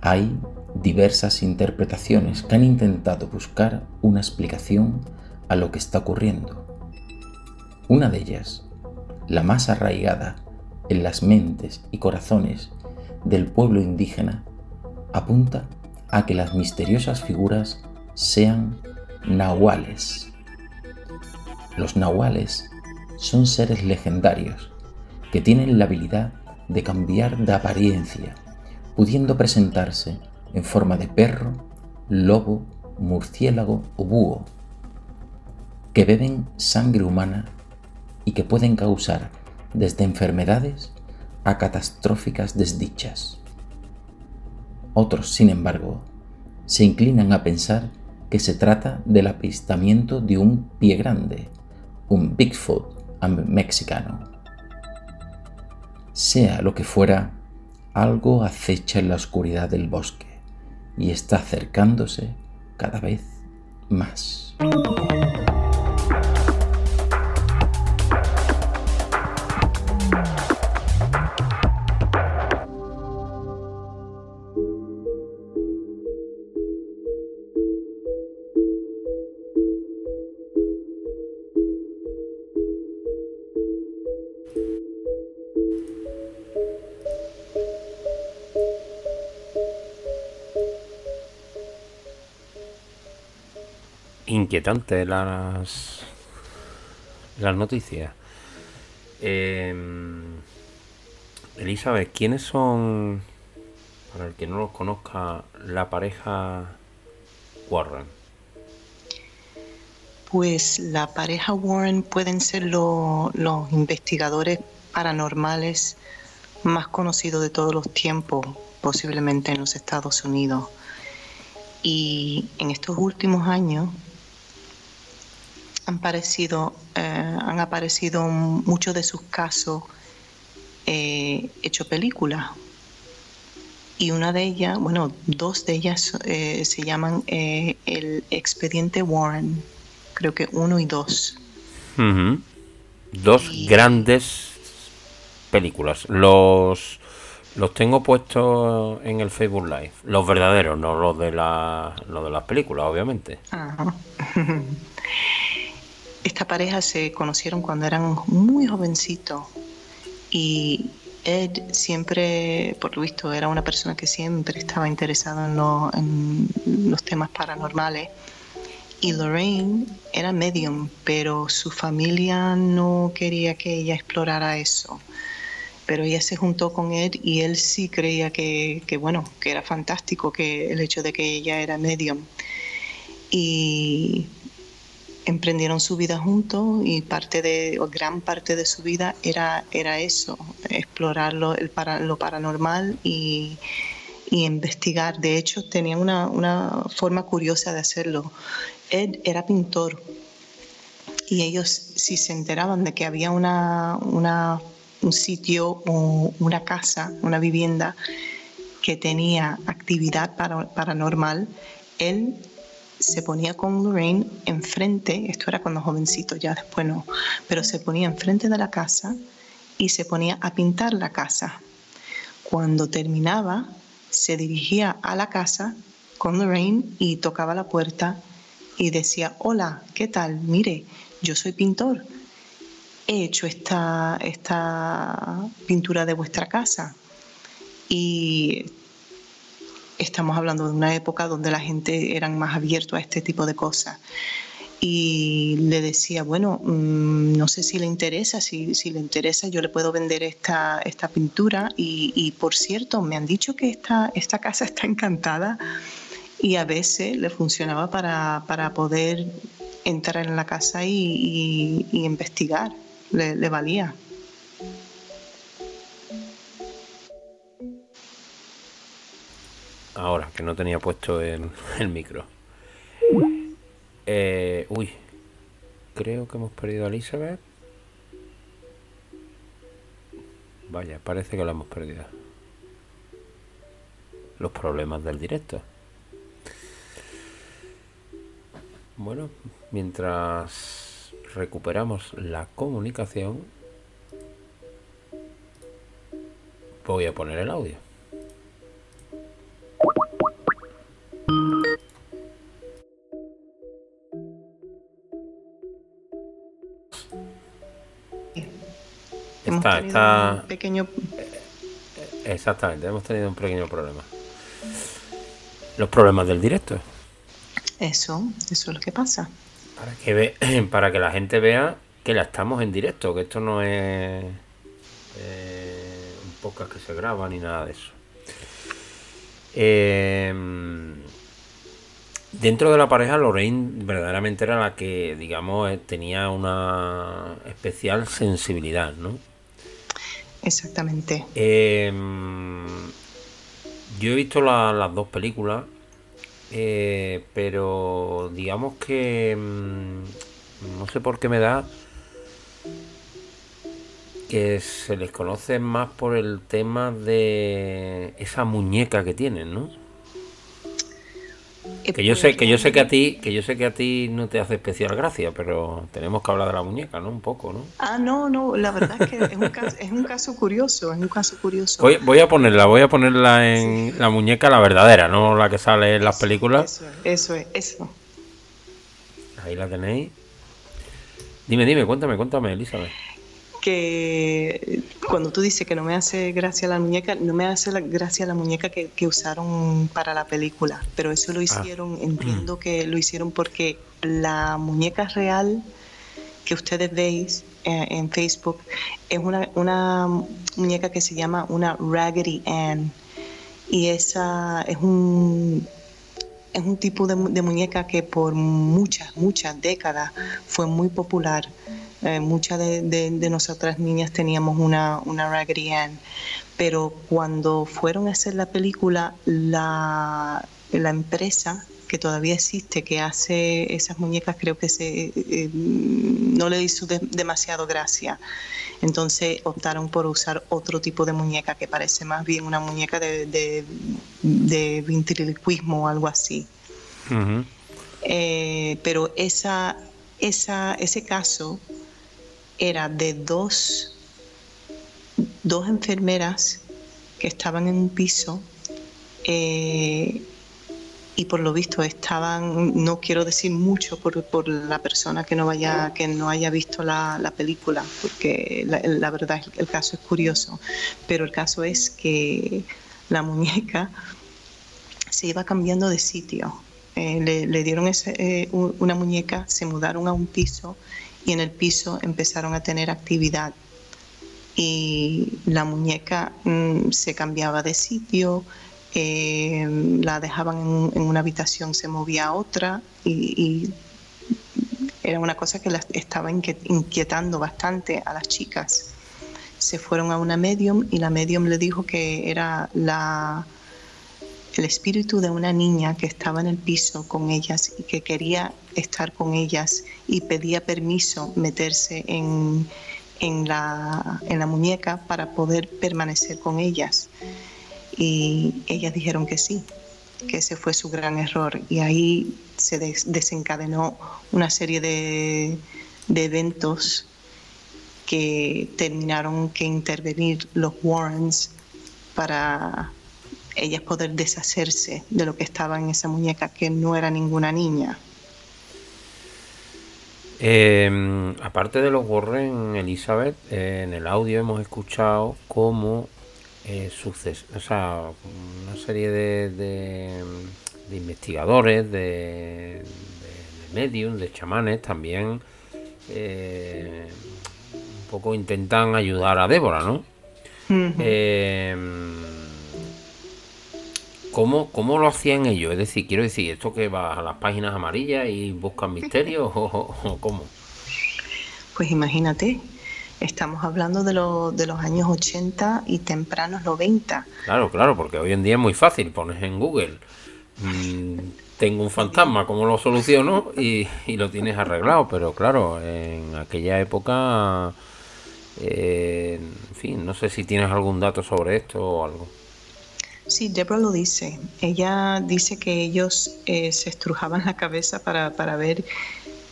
Hay diversas interpretaciones que han intentado buscar una explicación a lo que está ocurriendo. Una de ellas, la más arraigada en las mentes y corazones del pueblo indígena, apunta a que las misteriosas figuras sean nahuales. Los nahuales son seres legendarios que tienen la habilidad de cambiar de apariencia pudiendo presentarse en forma de perro, lobo, murciélago o búho, que beben sangre humana y que pueden causar desde enfermedades a catastróficas desdichas. Otros, sin embargo, se inclinan a pensar que se trata del apistamiento de un pie grande, un Bigfoot mexicano. Sea lo que fuera, algo acecha en la oscuridad del bosque y está acercándose cada vez más. Inquietante las, las noticias. Eh, Elizabeth, ¿quiénes son, para el que no los conozca, la pareja Warren? Pues la pareja Warren pueden ser los investigadores paranormales más conocidos de todos los tiempos, posiblemente en los Estados Unidos. Y en estos últimos años han, parecido, eh, han aparecido muchos de sus casos eh, hecho películas. Y una de ellas, bueno, dos de ellas eh, se llaman eh, el expediente Warren, creo que uno y dos. Dos grandes películas. Los los tengo puestos en el Facebook Live. Los verdaderos, no los de, la, los de las películas, obviamente. esta pareja se conocieron cuando eran muy jovencitos y Ed siempre, por lo visto, era una persona que siempre estaba interesada en, los temas paranormales. Y Lorraine era medium, pero su familia no quería que ella explorara eso. Pero ella se juntó con Ed y él sí creía que, que bueno, que era fantástico que el hecho de que ella era medium. Y emprendieron su vida juntos y parte de, gran parte de su vida era, era eso, explorar lo, el para, lo paranormal y, y, investigar. De hecho, tenían una, una, forma curiosa de hacerlo. Ed era pintor y ellos si se enteraban de que había una, una, un sitio o una casa, una vivienda que tenía actividad paranormal, él se ponía con Lorraine enfrente, esto era cuando jovencito, ya después no, pero se ponía enfrente de la casa y se ponía a pintar la casa. Cuando terminaba, se dirigía a la casa con Lorraine y tocaba la puerta y decía, hola, ¿qué tal? Mire, yo soy pintor. He hecho esta, esta pintura de vuestra casa. Y estamos hablando de una época donde la gente era más abierto a este tipo de cosas. Y le decía, bueno, mm, no sé si le interesa, si, si, le interesa yo le puedo vender esta, esta pintura. Y, por cierto, me han dicho que esta, esta casa está encantada y a veces le funcionaba para, para poder entrar en la casa y, y, investigar, le, le valía. Ahora, que no tenía puesto el, el micro. Eh, uy, creo que hemos perdido a Elizabeth. Vaya, parece que la hemos perdido. Los problemas del directo. Bueno, mientras recuperamos la comunicación, voy a poner el audio. Está, Un pequeño... Exactamente, hemos tenido un pequeño problema. Los problemas del directo. Eso, eso es lo que pasa. Para que, ve, para que la gente vea que la estamos en directo, que esto no es eh, un podcast que se graba ni nada de eso. Eh, Dentro de la pareja, Lorraine verdaderamente era la que, digamos, eh, tenía una especial sensibilidad, ¿no? Exactamente. Em, yo he visto las dos películas, eh, pero digamos que em, no sé por qué me da que se les conoce más por el tema de esa muñeca que tienen, ¿no? Que yo sé, que yo sé que a ti, que yo sé que a ti no te hace especial gracia, pero tenemos que hablar de la muñeca, ¿no? Un poco, ¿no? Ah, no, no, la verdad es que es un caso, es un caso curioso, es un caso curioso. Voy, voy a ponerla, voy a ponerla en la muñeca la verdadera, no la que sale en las películas. Eso es, eso es, eso. Ahí la tenéis. Dime, dime, cuéntame, cuéntame, Elizabeth que cuando tú dices que no me hace gracia la muñeca, no me hace la gracia la muñeca que, usaron para la película, pero eso lo ah. hicieron, entiendo que lo hicieron porque la muñeca real que ustedes veis eh, en Facebook es una, una muñeca que se llama una Raggedy Ann. Y esa es un es un tipo de, de muñeca que por muchas, muchas décadas fue muy popular eh, muchas de, nosotras niñas teníamos una, una Raggedy Ann, pero cuando fueron a hacer la película, la, la empresa que todavía existe, que hace esas muñecas, creo que se, eh, no le hizo demasiado gracia. Entonces optaron por usar otro tipo de muñeca que parece más bien una muñeca de, de, de ventriloquismo o algo así. Eh, pero esa, esa, ese caso era de dos, dos enfermeras que estaban en un piso eh, y por lo visto estaban, no quiero decir mucho por, la persona que no vaya, que no haya visto la, película, porque la, la, verdad el caso es curioso, pero el caso es que la muñeca se iba cambiando de sitio. Eh, le, dieron eh, una muñeca, se mudaron a un piso y en el piso empezaron a tener actividad. Y la muñeca mm, se cambiaba de sitio, eh, la dejaban en, una habitación, se movía a otra y, era una cosa que las estaba inquietando bastante a las chicas. Se fueron a una medium y la medium le dijo que era la, el espíritu de una niña que estaba en el piso con ellas y que quería estar con ellas y pedía permiso meterse en, en, la, en la muñeca para poder permanecer con ellas. Y ellas dijeron que sí, que ese fue su gran error. Y ahí se desencadenó una serie de, eventos que terminaron que intervenir los Warrens para ellas poder deshacerse de lo que estaba en esa muñeca que no era ninguna niña. Em, aparte de los Warren, Elizabeth, en el audio hemos escuchado cómo eh, o sea, una serie de, de, investigadores, de, de, mediums, de chamanes también eh, un poco intentan ayudar a Débora, ¿no? Eh, ¿cómo, lo hacían ellos? Es decir, quiero decir, ¿esto que va a las páginas amarillas y buscan misterios o cómo? Pues imagínate, Estamos hablando de, de los años 80 y tempranos 90. Claro, claro, porque hoy en día es muy fácil. Pones en Google, mm, tengo un fantasma, ¿cómo lo soluciono? Y, lo tienes arreglado. Pero claro, en aquella época, eh, en fin, no sé si tienes algún dato sobre esto o algo. Sí, Deborah lo dice. Ella dice que ellos eh, se estrujaban la cabeza para, ver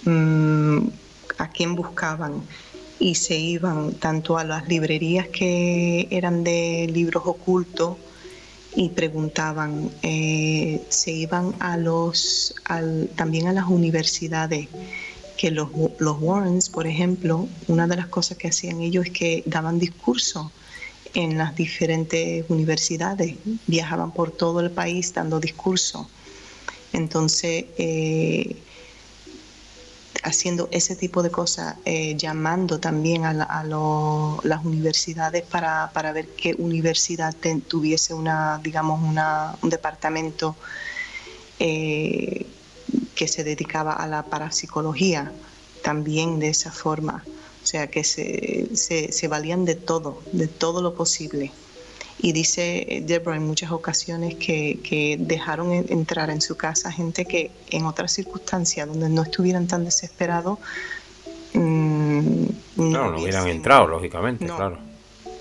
mm, a quién buscaban y se iban tanto a las librerías que eran de libros ocultos y preguntaban, eh, se iban a los, también a las universidades, que los, los Warrens, por ejemplo, una de las cosas que hacían ellos es que daban discursos en las diferentes universidades, viajaban por todo el país dando discursos. Entonces, eh, haciendo ese tipo de cosas, eh, llamando también a, las universidades para, ver qué universidad tuviese una, digamos, una, un departamento eh, que se dedicaba a la parapsicología, también de esa forma. O sea que se, se valían de todo, de todo lo posible. Y dice Deborah en muchas ocasiones que, dejaron entrar en su casa gente que en otras circunstancias donde no estuvieran tan desesperados. Mm, no, no hubieran entrado, lógicamente, claro.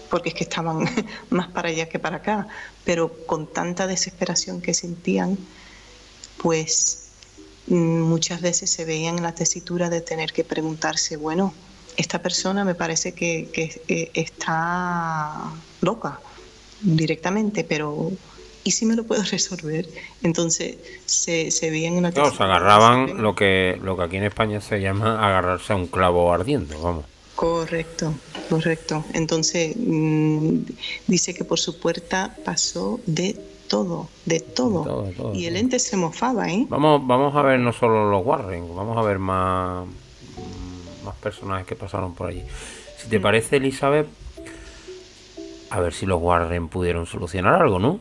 Porque es que estaban más para allá que para acá. Pero con tanta desesperación que sentían, pues mm, muchas veces se veían en la tesitura de tener que preguntarse, bueno, esta persona me parece que, que está loca directamente, pero ¿y si me lo puedo resolver? Entonces se, se veían en una Claro, se agarraban lo que, lo que aquí en España se llama agarrarse a un clavo ardiendo, vamos. Correcto, correcto. Entonces mm, dice que por su puerta pasó de todo, de todo. y el ente se mofaba, ¿eh? Vamos, vamos a ver no solo los Warren, vamos a ver más, más personajes que pasaron por allí. Si te mm. parece, Elizabeth, a ver si los Warren pudieron solucionar algo, ¿no?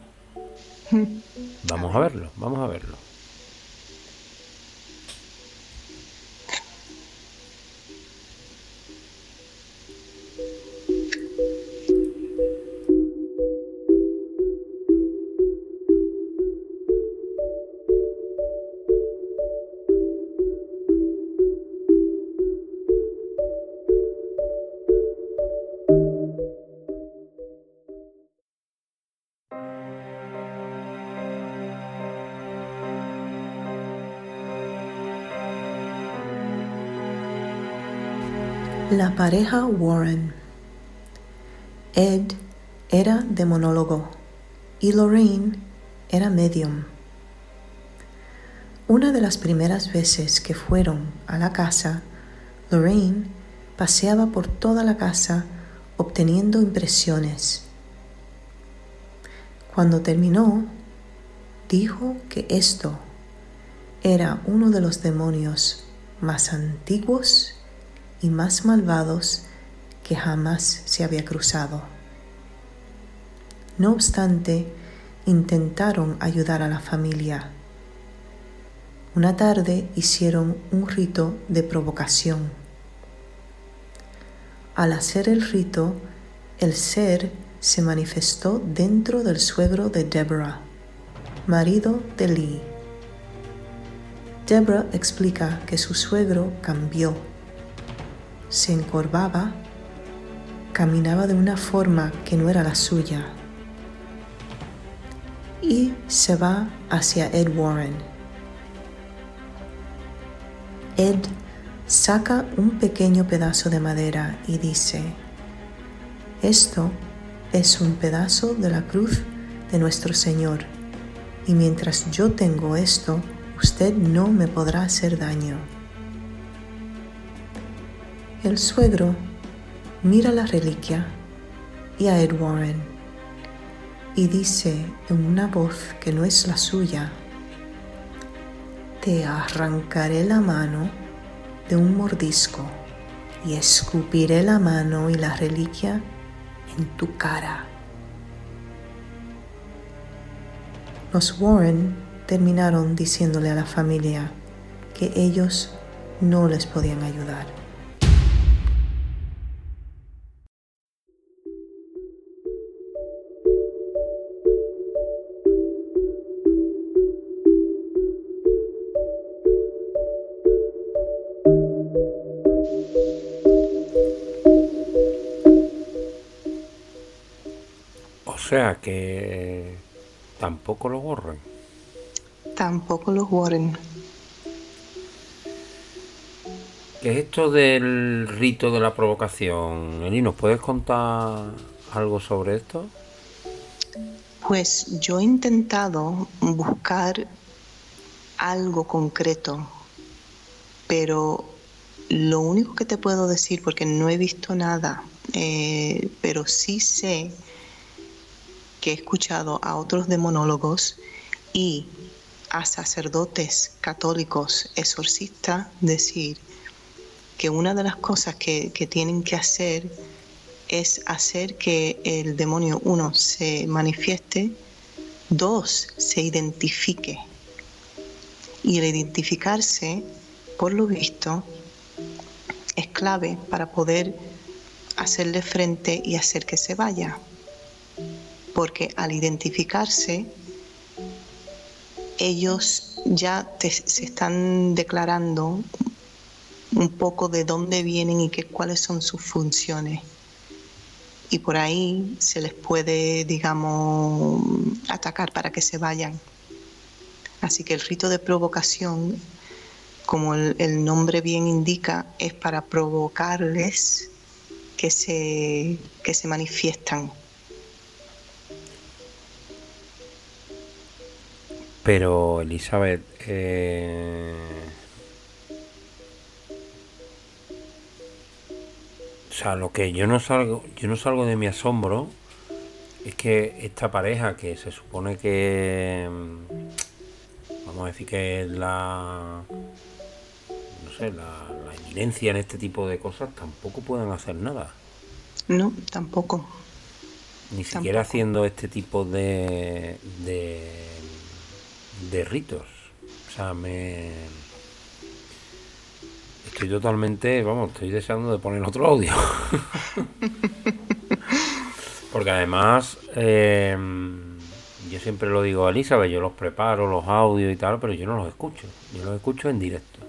Vamos a verlo, vamos a verlo. La pareja Warren. Ed era demonólogo y Lorraine era medium. Una de las primeras veces que fueron a la casa, Lorraine paseaba por toda la casa obteniendo impresiones. Cuando terminó, dijo que esto era uno de los demonios más antiguos y más malvados que jamás se había cruzado. No obstante, intentaron ayudar a la familia. Una tarde hicieron un rito de provocación. Al hacer el rito, el ser se manifestó dentro del suegro de Deborah, marido de Lee. Deborah explica que su suegro cambió, se encorvaba, caminaba de una forma que no era la suya y se va hacia Ed Warren. Ed saca un pequeño pedazo de madera y dice, esto es un pedazo de la cruz de nuestro Señor, y mientras yo tengo esto, usted no me podrá hacer daño. El suegro mira la reliquia y a Ed Warren y dice en una voz que no es la suya, te arrancaré la mano de un mordisco y escupiré la mano y la reliquia en tu cara. Los Warren terminaron diciéndole a la familia que ellos no les podían ayudar. Sea que tampoco los borren. Tampoco los borren. ¿Qué es esto del rito de la provocación? Eli, ¿nos puedes contar algo sobre esto? Pues yo he intentado buscar algo concreto, pero lo único que te puedo decir, porque no he visto nada, eh, pero sí sé que he escuchado a otros demonólogos y a sacerdotes católicos exorcistas decir que una de las cosas que, tienen que hacer es hacer que el demonio, uno, se manifieste, dos, se identifique. Y el identificarse, por lo visto, es clave para poder hacerle frente y hacer que se vaya porque al identificarse, ellos ya se están declarando un poco de dónde vienen y qué, cuáles son sus funciones. Y por ahí se les puede, digamos, atacar para que se vayan. Así que el rito de provocación, como el, el nombre bien indica, es para provocarles que se, que se manifiestan. Pero, Elizabeth, eh, o sea, lo que yo no salgo, yo no salgo de mi asombro es que esta pareja que se supone que, mm, vamos a decir que es la, no sé, la, eminencia en este tipo de cosas, tampoco pueden hacer nada. No, tampoco. Ni siquiera haciendo este tipo de, de de ritos. O sea, me... Estoy totalmente, vamos, estoy deseando de poner otro audio. Porque además, em, yo siempre lo digo a Elizabeth, yo los preparo, los audios y tal, pero yo no los escucho. Yo los escucho en directo.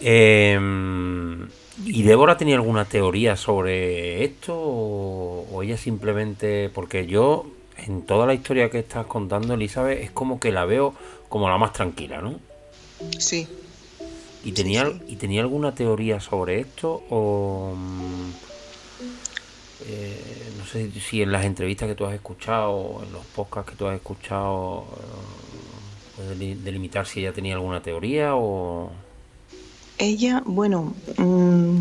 Em, ¿Y Débora tenía alguna teoría sobre esto? o, ella simplemente.? Porque yo en toda la historia que estás contando, Elizabeth, es como que la veo como la más tranquila, ¿no? Sí. ¿Y tenía, ¿y tenía alguna teoría sobre esto? O. Mm, eh, no sé si en las entrevistas que tú has escuchado, en los podcasts que tú has escuchado, delimitar si ella tenía alguna teoría o...? Ella, bueno, mm,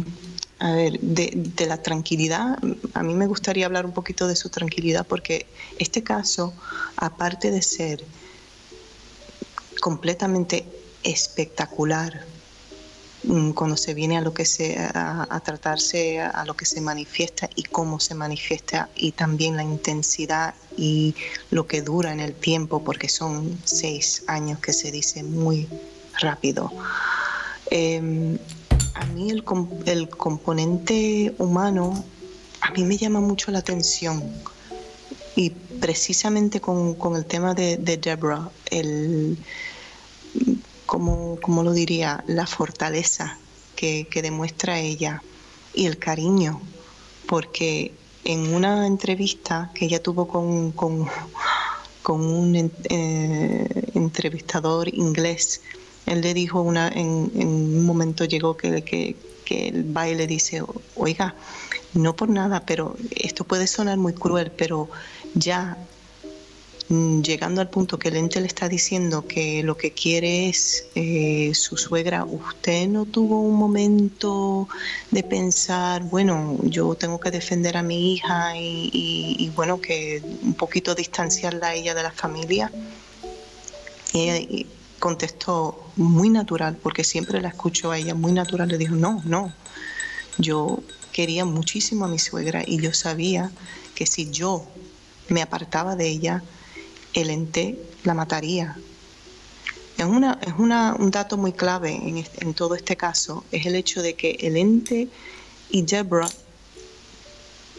a ver, de, la tranquilidad, a mí me gustaría hablar un poquito de su tranquilidad porque este caso, aparte de ser completamente espectacular, mm, cuando se viene a lo que se a, tratarse a lo que se manifiesta y cómo se manifiesta y también la intensidad y lo que dura en el tiempo porque son seis años que se dice muy rápido. Em, a mí el, componente humano a mí me llama mucho la atención. Y precisamente con, con el tema de, de Deborah el como, lo diría, la fortaleza que, demuestra ella y el cariño, porque en una entrevista que ella tuvo con, con, un eh, entrevistador inglés, él le dijo una, en, un momento llegó que, que, que el baile dice, oiga, no por nada, pero esto puede sonar muy cruel, pero ya Mm, llegando al punto que el ente le está diciendo que lo que quiere es eh, su suegra, usted no tuvo un momento de pensar, bueno, yo tengo que defender a mi hija y, bueno, que un poquito distanciarla a ella de la familia. Y ella contestó muy natural, porque siempre la escucho a ella muy natural, le dijo, no, no, yo quería muchísimo a mi suegra y yo sabía que si yo me apartaba de ella, el ente la mataría. Es, una, es una, un dato muy clave en, en, todo este caso, es el hecho de que el ente y Deborah,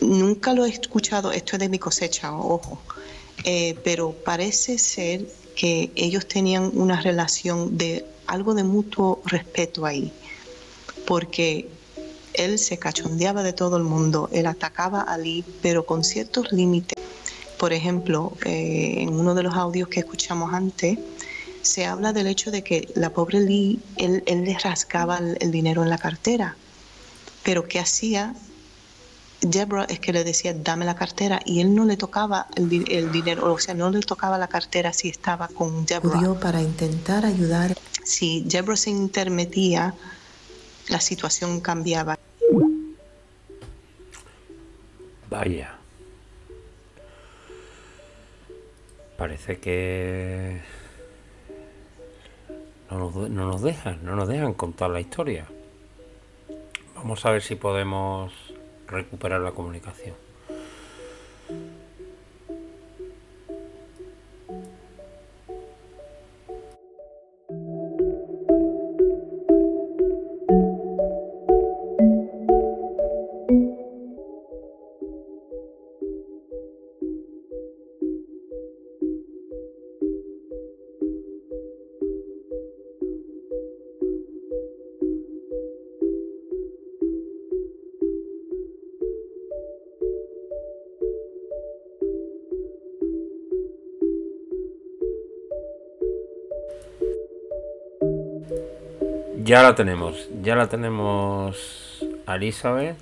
nunca lo he escuchado, esto es de mi cosecha, ojo, eh, pero parece ser que ellos tenían una relación de algo de mutuo respeto ahí, porque él se cachondeaba de todo el mundo, él atacaba a Lee, pero con ciertos límites por ejemplo, eh, en uno de los audios que escuchamos antes, se habla del hecho de que la pobre Lee, él, le rascaba el, dinero en la cartera. Pero ¿qué hacía? Deborah es que le decía, dame la cartera, y él no le tocaba el, dinero, o sea, no le tocaba la cartera si estaba con Deborah. para intentar ayudar. Si Deborah se intermetía, la situación cambiaba. Vaya. parece que no nos, no nos dejan, no nos dejan contar la historia. Vamos a ver si podemos recuperar la comunicación. Ya la tenemos, ya la tenemos a Elizabeth.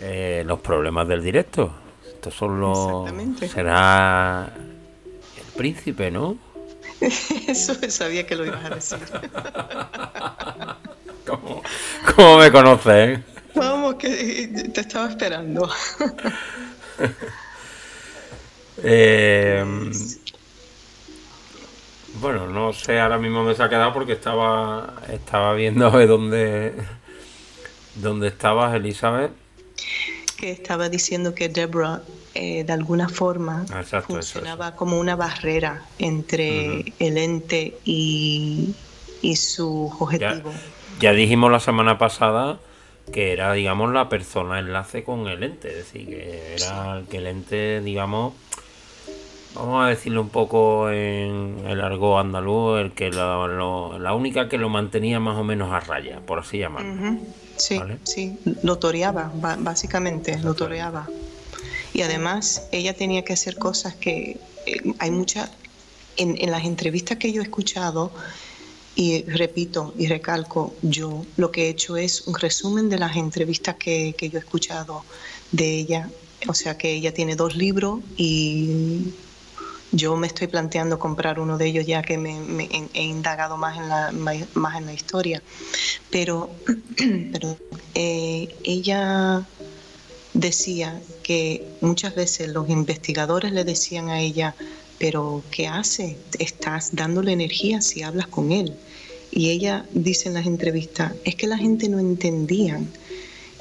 Eh, los problemas del directo. Estos son los. Será el príncipe, ¿no? Eso sabía que lo ibas a decir. ¿Cómo, me conoces? Vamos, que te estaba esperando. eh, bueno, no sé, ahora mismo me se ha quedado porque estaba, estaba viendo dónde, dónde estabas, Elizabeth. Que estaba diciendo que Deborah eh, de alguna forma funcionaba como una barrera entre el ente y, su objetivo. Ya, ya, dijimos la semana pasada que era, digamos, la persona enlace con el ente, es decir, que era el que el ente, digamos, vamos a decirlo un poco en el argot andaluz, el que la única que lo mantenía más o menos a raya, por así llamarlo. Sí, sí, lo toreaba, básicamente, lo toreaba. Y además ella tenía que hacer cosas que eh, hay muchas, en, las entrevistas que yo he escuchado, y repito y recalco, yo lo que he hecho es un resumen de las entrevistas que, que yo he escuchado de ella. O sea que ella tiene dos libros y Yo me estoy planteando comprar uno de ellos ya que me, he indagado más en la, más en la historia. Pero, pero eh, ella decía que muchas veces los investigadores le decían a ella, pero ¿qué hace? Estás dándole energía si hablas con él. Y ella dice en las entrevistas, es que la gente no entendía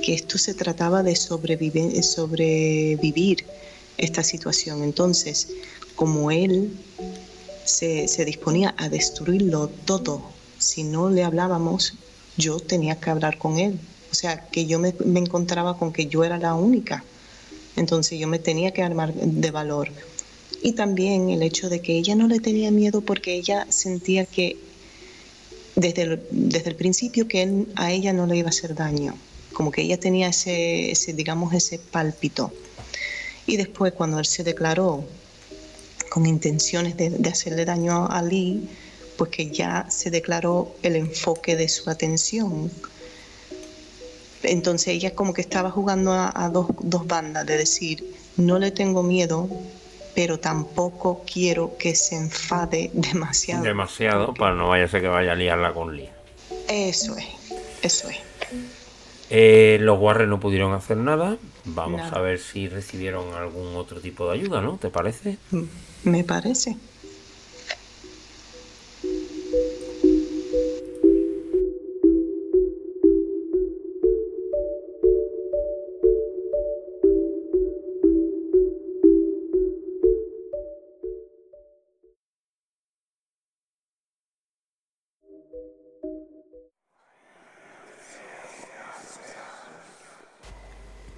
que esto se trataba de sobrevivir, sobrevivir esta situación. Entonces, como él se, disponía a destruirlo todo, si no le hablábamos, yo tenía que hablar con él. O sea, que yo me, encontraba con que yo era la única. Entonces yo me tenía que armar de valor. Y también el hecho de que ella no le tenía miedo porque ella sentía que desde el, principio que a ella no le iba a hacer daño. Como que ella tenía ese, ese, digamos, ese pálpito. Y después cuando él se declaró con intenciones de, de hacerle daño a Lee, pues que ya se declaró el enfoque de su atención entonces ella como que estaba jugando a, dos, bandas, de decir, no le tengo miedo, pero tampoco quiero que se enfade demasiado. Demasiado, para no vaya a ser que vaya a liarla con Lee. Eso es, eso es. Eh, los Warren no pudieron hacer nada. Vamos a ver si recibieron algún otro tipo de ayuda, ¿no? ¿Te parece? Me parece.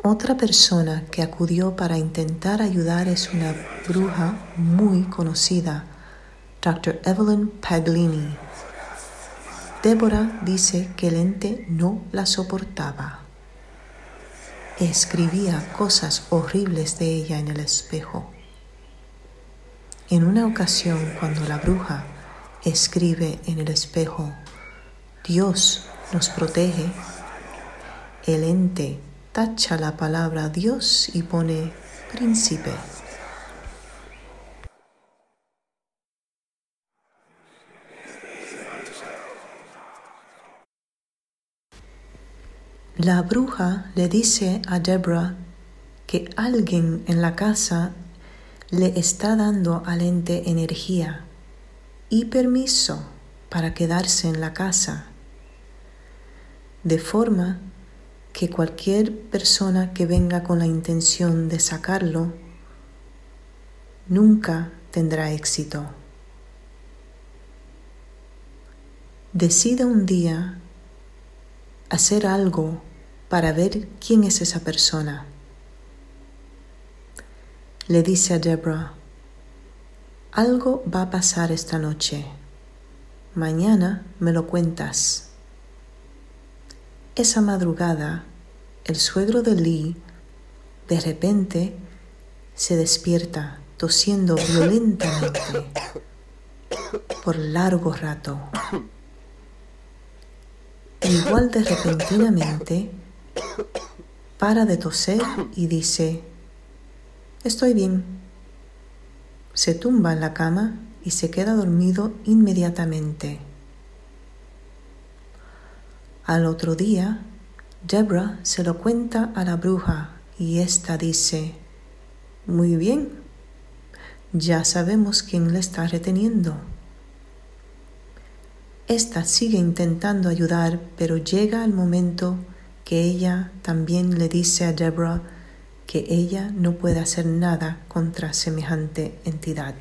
Otra persona que acudió para intentar ayudar es una bruja muy conocida, Dr. Evelyn Paglini. Débora dice que el ente no la soportaba. Escribía cosas horribles de ella en el espejo. En una ocasión, cuando la bruja escribe en el espejo, Dios nos protege, el ente tacha la palabra Dios y pone príncipe. La bruja le dice a Deborah que alguien en la casa le está dando al ente energía y permiso para quedarse en la casa, de forma que cualquier persona que venga con la intención de sacarlo nunca tendrá éxito. Decida un día hacer algo para ver quién es esa persona. Le dice a Deborah, algo va a pasar esta noche. Mañana me lo cuentas. Esa madrugada, el suegro de Lee de repente se despierta tosiendo violentamente por largo rato. Igual de repentinamente para de toser y dice, estoy bien. Se tumba en la cama y se queda dormido inmediatamente. Al otro día, Deborah se lo cuenta a la bruja y ésta dice, Muy bien, ya sabemos quién le está reteniendo. Esta sigue intentando ayudar, pero llega el momento que ella también le dice a Deborah que ella no puede hacer nada contra semejante entidad.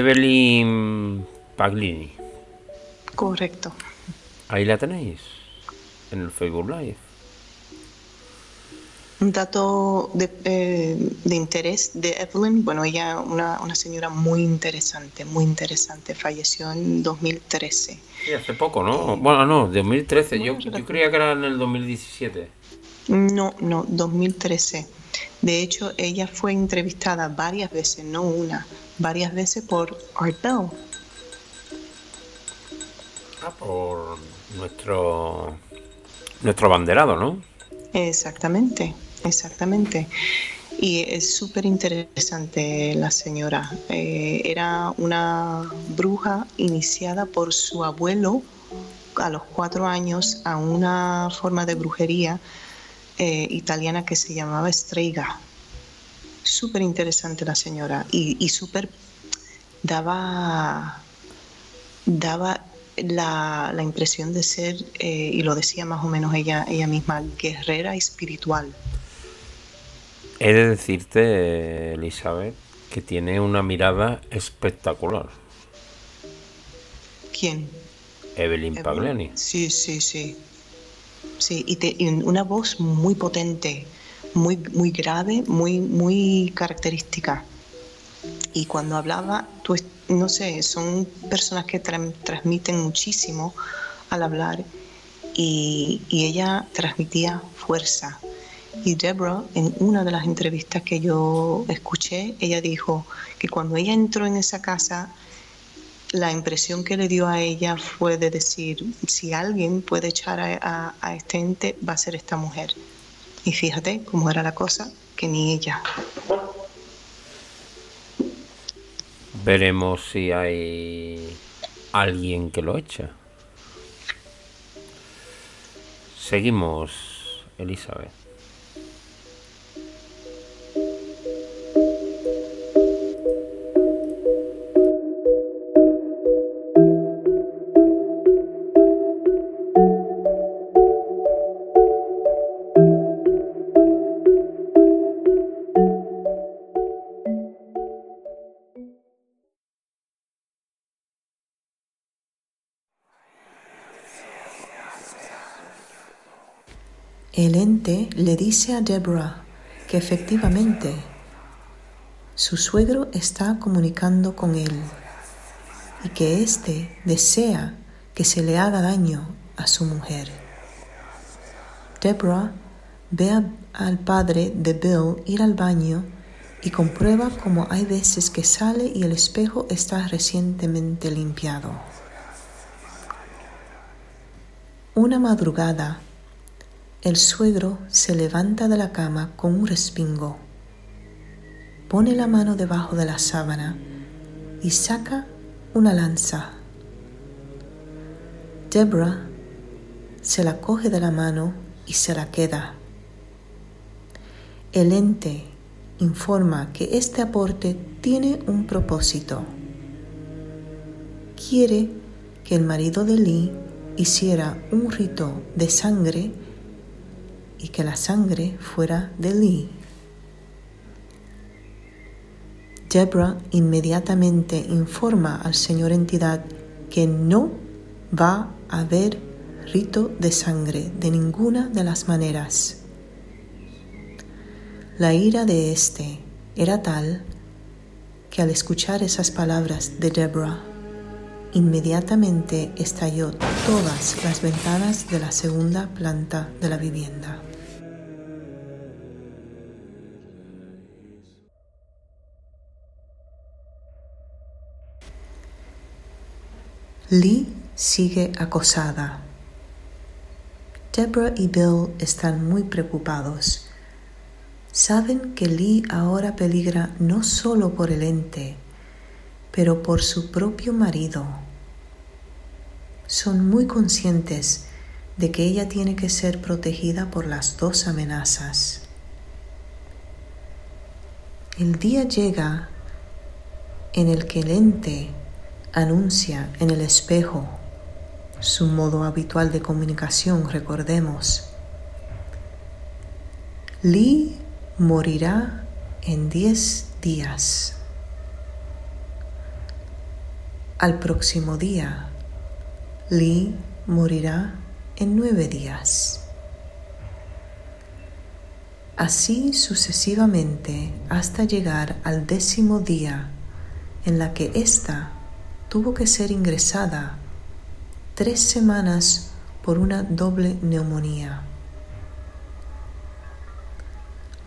Evelyn Paglini. Correcto. Ahí la tenéis, en el Facebook Live. Un dato de, eh, interés de Evelyn, bueno, ella una, una señora muy interesante, muy interesante, falleció en 2013. Sí, hace poco, ¿no? Bueno, no, 2013, yo, yo creía que era en el 2017. No, no, 2013. De hecho, ella fue entrevistada varias veces, no una, varias veces por Art Bell. Ah, por nuestro nuestro abanderado, ¿no? Exactamente, exactamente. Y es súper interesante la señora. Eh, era una bruja iniciada por su abuelo a los cuatro años a una forma de brujería eh, italiana que se llamaba Strega. Súper interesante la señora y, y súper daba, daba la, la, impresión de ser, eh, y lo decía más o menos ella, ella misma, guerrera espiritual. He de decirte, Elizabeth, que tiene una mirada espectacular. ¿Quién? Evelyn Pagliani. Sí, sí, sí. Sí, y, te, y, una voz muy potente, muy, muy grave, muy, muy característica. Y cuando hablaba, tú, no sé, son personas que tra transmiten muchísimo al hablar y, y ella transmitía fuerza, y Deborah, en una de las entrevistas que yo escuché, ella dijo que cuando ella entró en esa casa, la impresión que le dio a ella fue de decir, si alguien puede echar a, a, a este ente, va a ser esta mujer. Y fíjate cómo era la cosa, que ni ella. Veremos si hay alguien que lo echa. Seguimos, Elizabeth. Le dice a Deborah que efectivamente su suegro está comunicando con él y que éste desea que se le haga daño a su mujer. Deborah ve al padre de Bill ir al baño y comprueba como hay veces que sale y el espejo está recientemente limpiado. Una madrugada, el suegro se levanta de la cama con un respingo, pone la mano debajo de la sábana y saca una lanza. Deborah se la coge de la mano y se la queda. El ente informa que este aporte tiene un propósito. Quiere que el marido de Lee hiciera un rito de sangre y que la sangre fuera de Lee. Deborah inmediatamente informa al señor entidad que no va a haber rito de sangre de ninguna de las maneras. La ira de éste era tal que al escuchar esas palabras de Deborah, inmediatamente estalló todas las ventanas de la segunda planta de la vivienda. Lee sigue acosada. Deborah y Bill están muy preocupados. Saben que Lee ahora peligra no solo por el ente, pero por su propio marido. Son muy conscientes de que ella tiene que ser protegida por las dos amenazas. El día llega en el que el ente anuncia en el espejo su modo habitual de comunicación, recordemos. Lee morirá en diez días. Al próximo día, Lee morirá en nueve días. Así sucesivamente hasta llegar al décimo día en la que ésta tuvo que ser ingresada tres semanas por una doble neumonía.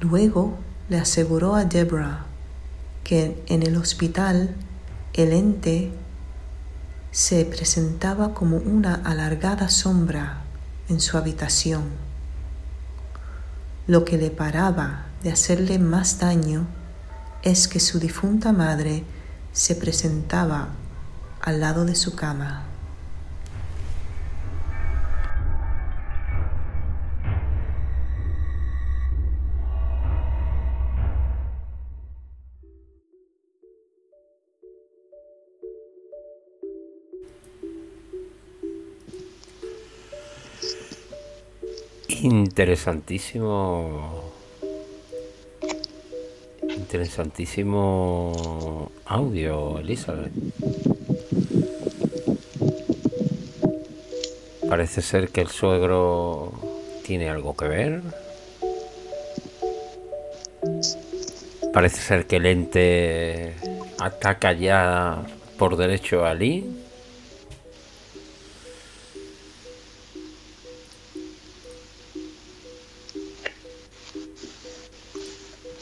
Luego le aseguró a Deborah que en el hospital el ente se presentaba como una alargada sombra en su habitación. Lo que le paraba de hacerle más daño es que su difunta madre se presentaba al lado de su cama. Interesantísimo. Interesantísimo audio, Elizabeth. Parece ser que el suegro tiene algo que ver. Parece ser que el ente ataca ya por derecho a Lee.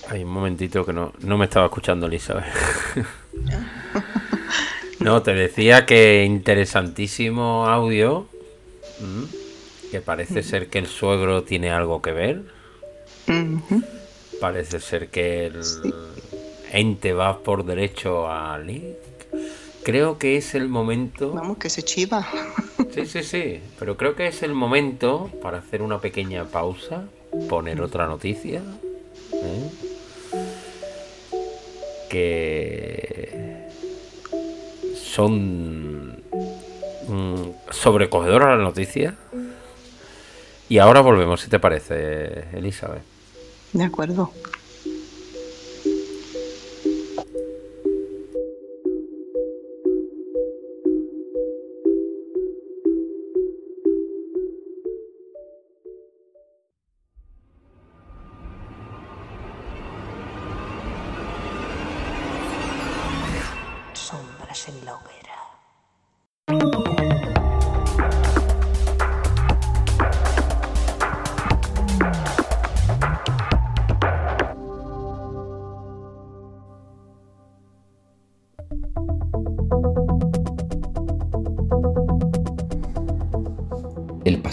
Hay un momentito que no, no me estaba escuchando, Elizabeth. no, te decía que interesantísimo audio. Que parece ser que el suegro tiene algo que ver. Parece ser que el ente va por derecho a Link. Creo que es el momento. Vamos, que se chiva. sí, sí, sí. Pero creo que es el momento para hacer una pequeña pausa, poner otra noticia. ¿eh? que son mm, sobrecogedoras las noticias. Y ahora volvemos, si te parece, Elizabeth. De acuerdo.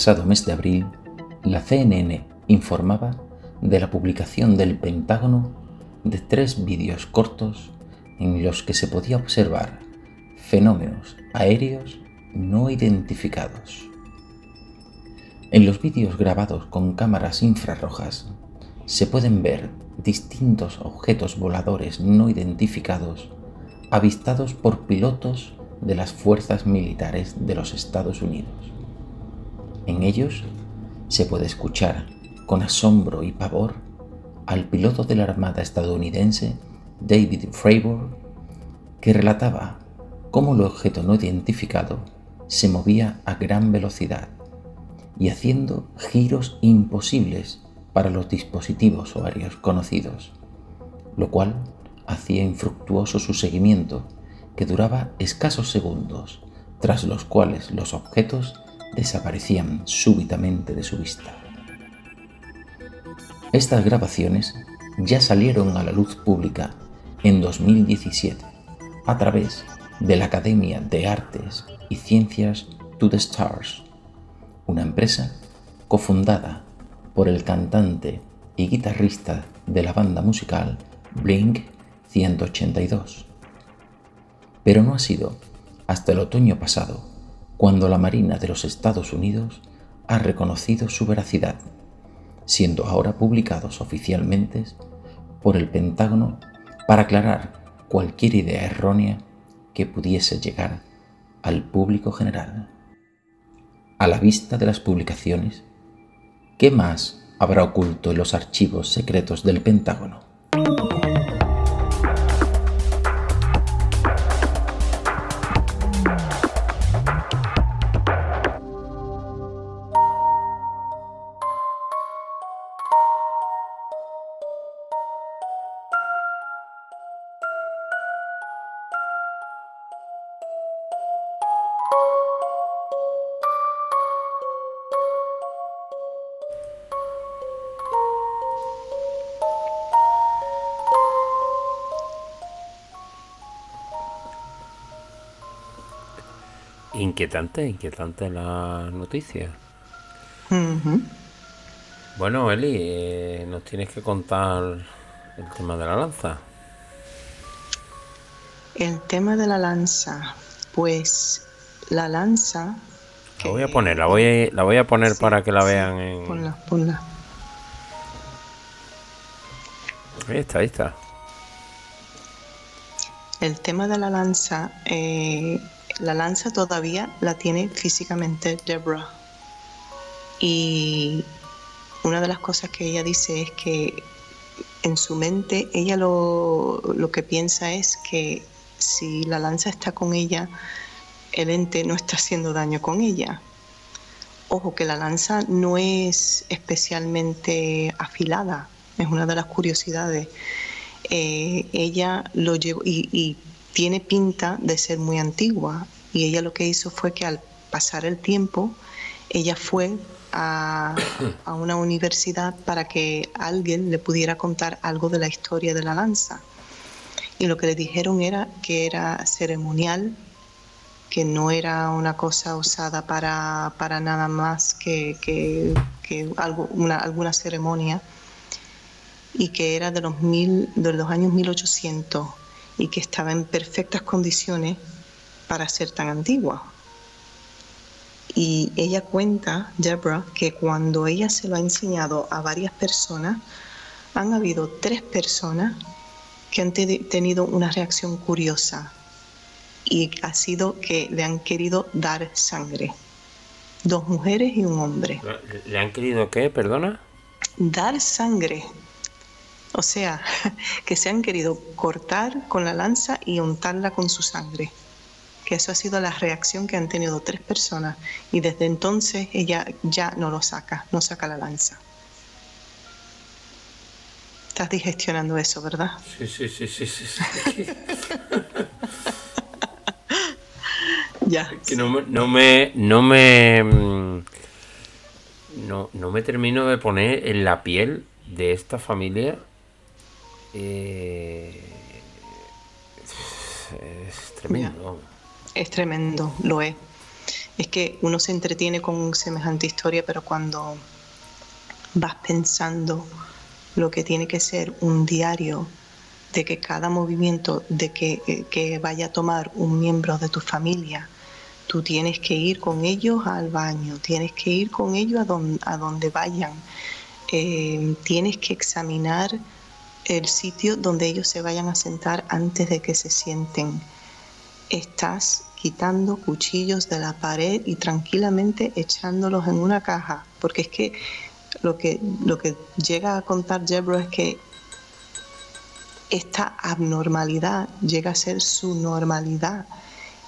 Pasado mes de abril, la CNN informaba de la publicación del Pentágono de tres vídeos cortos en los que se podía observar fenómenos aéreos no identificados. En los vídeos grabados con cámaras infrarrojas se pueden ver distintos objetos voladores no identificados avistados por pilotos de las fuerzas militares de los Estados Unidos. En ellos se puede escuchar con asombro y pavor al piloto de la Armada estadounidense David Fravor, que relataba cómo el objeto no identificado se movía a gran velocidad y haciendo giros imposibles para los dispositivos o áreas conocidos, lo cual hacía infructuoso su seguimiento, que duraba escasos segundos, tras los cuales los objetos desaparecían súbitamente de su vista. Estas grabaciones ya salieron a la luz pública en 2017 a través de la Academia de Artes y Ciencias to the Stars, una empresa cofundada por el cantante y guitarrista de la banda musical Blink 182. Pero no ha sido hasta el otoño pasado cuando la Marina de los Estados Unidos ha reconocido su veracidad, siendo ahora publicados oficialmente por el Pentágono para aclarar cualquier idea errónea que pudiese llegar al público general. A la vista de las publicaciones, ¿qué más habrá oculto en los archivos secretos del Pentágono? Inquietante, inquietante la noticia. Bueno, Eli, eh, nos tienes que contar el tema de la lanza. El tema de la lanza, pues la lanza. La voy a poner, la voy a, la voy a poner para que la vean en. Ponla, ponla. Ahí está, ahí está. El tema de la lanza, eh, la lanza todavía la tiene físicamente Deborah. Y una de las cosas que ella dice es que en su mente ella lo, lo que piensa es que si la lanza está con ella, el ente no está haciendo daño con ella. Ojo, que la lanza no es especialmente afilada, es una de las curiosidades. Eh, ella lo llevó y, tiene pinta de ser muy antigua y ella lo que hizo fue que al pasar el tiempo, ella fue a, a, una universidad para que alguien le pudiera contar algo de la historia de la lanza. Y lo que le dijeron era que era ceremonial, que no era una cosa usada para, para nada más que, que, que algo, una, alguna ceremonia y que era de los, mil, de los años 1800 y que estaba en perfectas condiciones para ser tan antigua. Y ella cuenta, Deborah, que cuando ella se lo ha enseñado a varias personas, han habido tres personas que han tenido una reacción curiosa y ha sido que le han querido dar sangre. Dos mujeres y un hombre. ¿Le han querido qué? Perdona. Dar sangre. O sea, que se han querido cortar con la lanza y untarla con su sangre. Que eso ha sido la reacción que han tenido tres personas y desde entonces ella ya no lo saca, no saca la lanza. Estás digestionando eso, ¿verdad? Sí, sí, sí, sí, sí. ya. Que no me, no me, no me, mm, no, no me termino de poner en la piel de esta familia eh, es tremendo. Es tremendo, lo es. Es que uno se entretiene con semejante historia, pero cuando vas pensando lo que tiene que ser un diario de que cada movimiento de que, eh, que vaya a tomar un miembro de tu familia, tú tienes que ir con ellos al baño, tienes que ir con ellos a, don, a donde vayan, eh, tienes que examinar el sitio donde ellos se vayan a sentar antes de que se sienten. Estás quitando cuchillos de la pared y tranquilamente echándolos en una caja, porque es que lo que, lo que llega a contar Jebro es que esta abnormalidad llega a ser su normalidad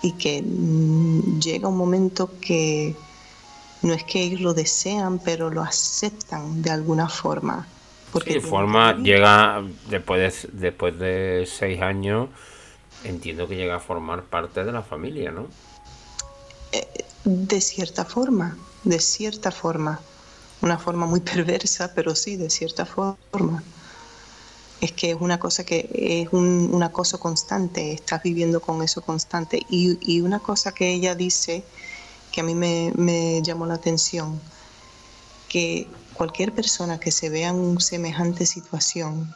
y que mm, llega un momento que no es que ellos lo desean, pero lo aceptan de alguna forma. Porque sí, forma llega después de, después de seis años, entiendo que llega a formar parte de la familia, ¿no? Eh, de cierta forma, de cierta forma. Una forma muy perversa, pero sí, de cierta forma. Es que es una cosa que es un, un acoso constante, estás viviendo con eso constante. Y, y una cosa que ella dice que a mí me, me llamó la atención, que cualquier persona que se vea en semejante situación,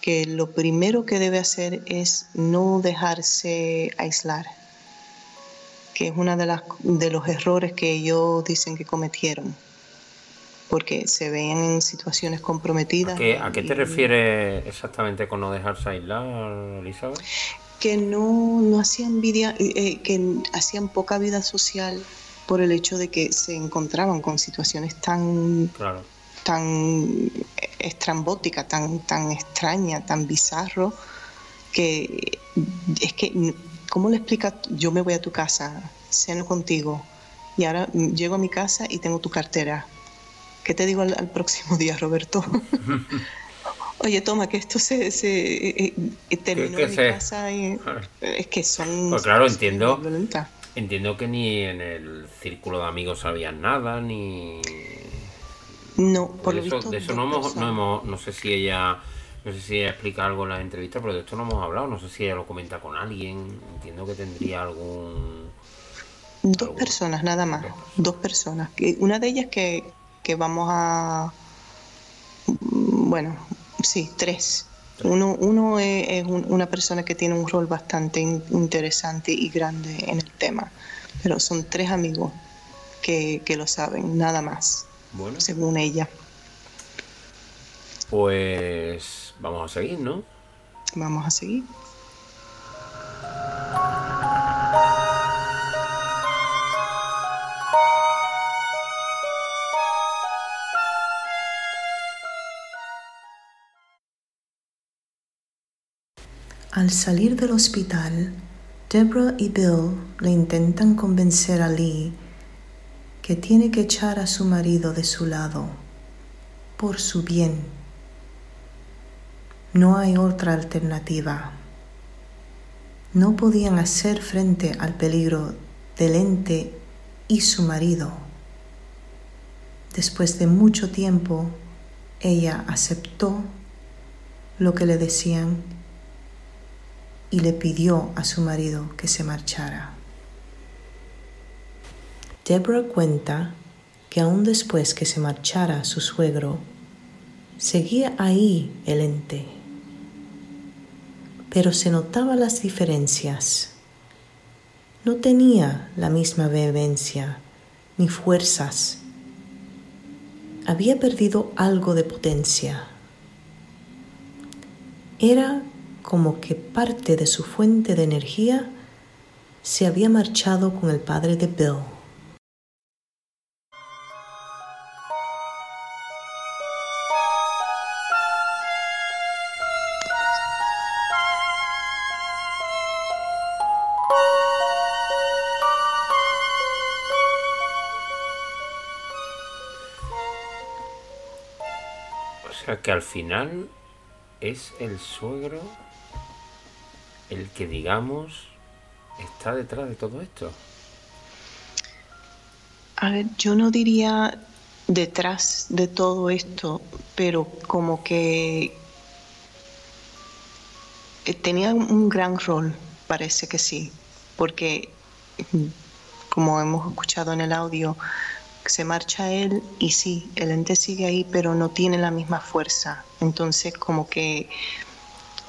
que lo primero que debe hacer es no dejarse aislar, que es uno de, las, de los errores que ellos dicen que cometieron, porque se ven en situaciones comprometidas. ¿A qué, a qué te y, refieres exactamente con no dejarse aislar, Elizabeth? Que no, no hacían vida, eh, que hacían poca vida social por el hecho de que se encontraban con situaciones tan claro tan estrambótica, tan, tan extraña, tan bizarro, que es que, ¿cómo le explicas? Yo me voy a tu casa, ceno contigo, y ahora llego a mi casa y tengo tu cartera. ¿Qué te digo al, al próximo día, Roberto? Oye, toma, que esto se, se eh, eh, terminó en mi casa y es que son... Pues claro, entiendo, entiendo que ni en el círculo de amigos sabían nada, ni... No, por de lo eso, visto, de eso no, hemos, no hemos, no sé si ella, no sé si ella explica algo en la entrevista, pero de esto no hemos hablado, no sé si ella lo comenta con alguien, entiendo que tendría algún Dos personas, nada más. Dos personas. Una de ellas que, que vamos a... Bueno, sí, tres. Uno, uno es, una persona que tiene un rol bastante interesante y grande en el tema, pero son tres amigos que, que lo saben, nada más, bueno. según ella. Pues vamos a seguir, ¿no? Vamos a seguir. Al salir del hospital, Deborah y Bill le intentan convencer a Lee que tiene que echar a su marido de su lado, por su bien. No hay otra alternativa. No podían hacer frente al peligro del ente y su marido. Después de mucho tiempo, ella aceptó lo que le decían y le pidió a su marido que se marchara. Deborah cuenta que aún después que se marchara su suegro, seguía ahí el ente, pero se notaban las diferencias. No tenía la misma vehemencia ni fuerzas. Había perdido algo de potencia. Era como que parte de su fuente de energía se había marchado con el padre de Bill. Que al final es el suegro el que digamos está detrás de todo esto? A ver, yo no diría detrás de todo esto, pero como que eh, tenía un gran rol, parece que sí, porque como hemos escuchado en el audio, se marcha él y sí, el ente sigue ahí, pero no tiene la misma fuerza. Entonces como que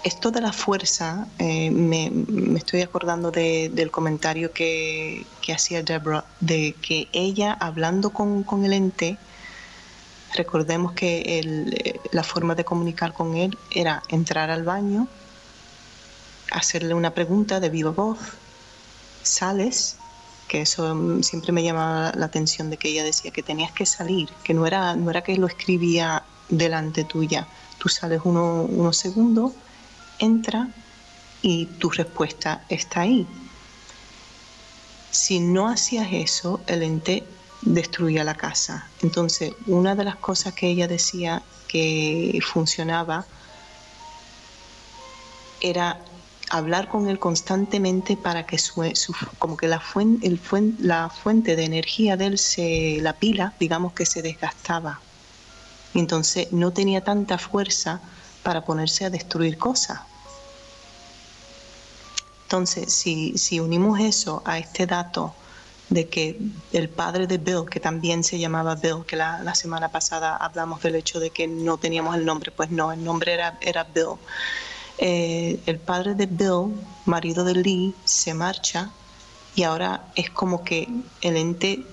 esto de la fuerza, eh, me, estoy acordando del comentario que, hacía Deborah, de que ella hablando con, el ente, recordemos que la forma de comunicar con él era entrar al baño, hacerle una pregunta de viva voz, sales, que eso siempre me llamaba la atención de que ella decía que tenías que salir, que no era, no era que lo escribía delante tuya, tú sales unos segundos entra y tu respuesta está ahí. Si no hacías eso, el ente destruía la casa. Entonces, una de las cosas que ella decía que funcionaba era hablar con él constantemente para que su, como que la fuente, el la fuente de energía de él se la pila digamos que se desgastaba entonces no tenía tanta fuerza para ponerse a destruir cosas. Entonces, si, si unimos eso a este dato de que el padre de Bill, que también se llamaba Bill, que la, semana pasada hablamos del hecho de que no teníamos el nombre, pues no, el nombre era, era Bill. Eh, el padre de Bill, marido de Lee, se marcha y ahora es como que el ente,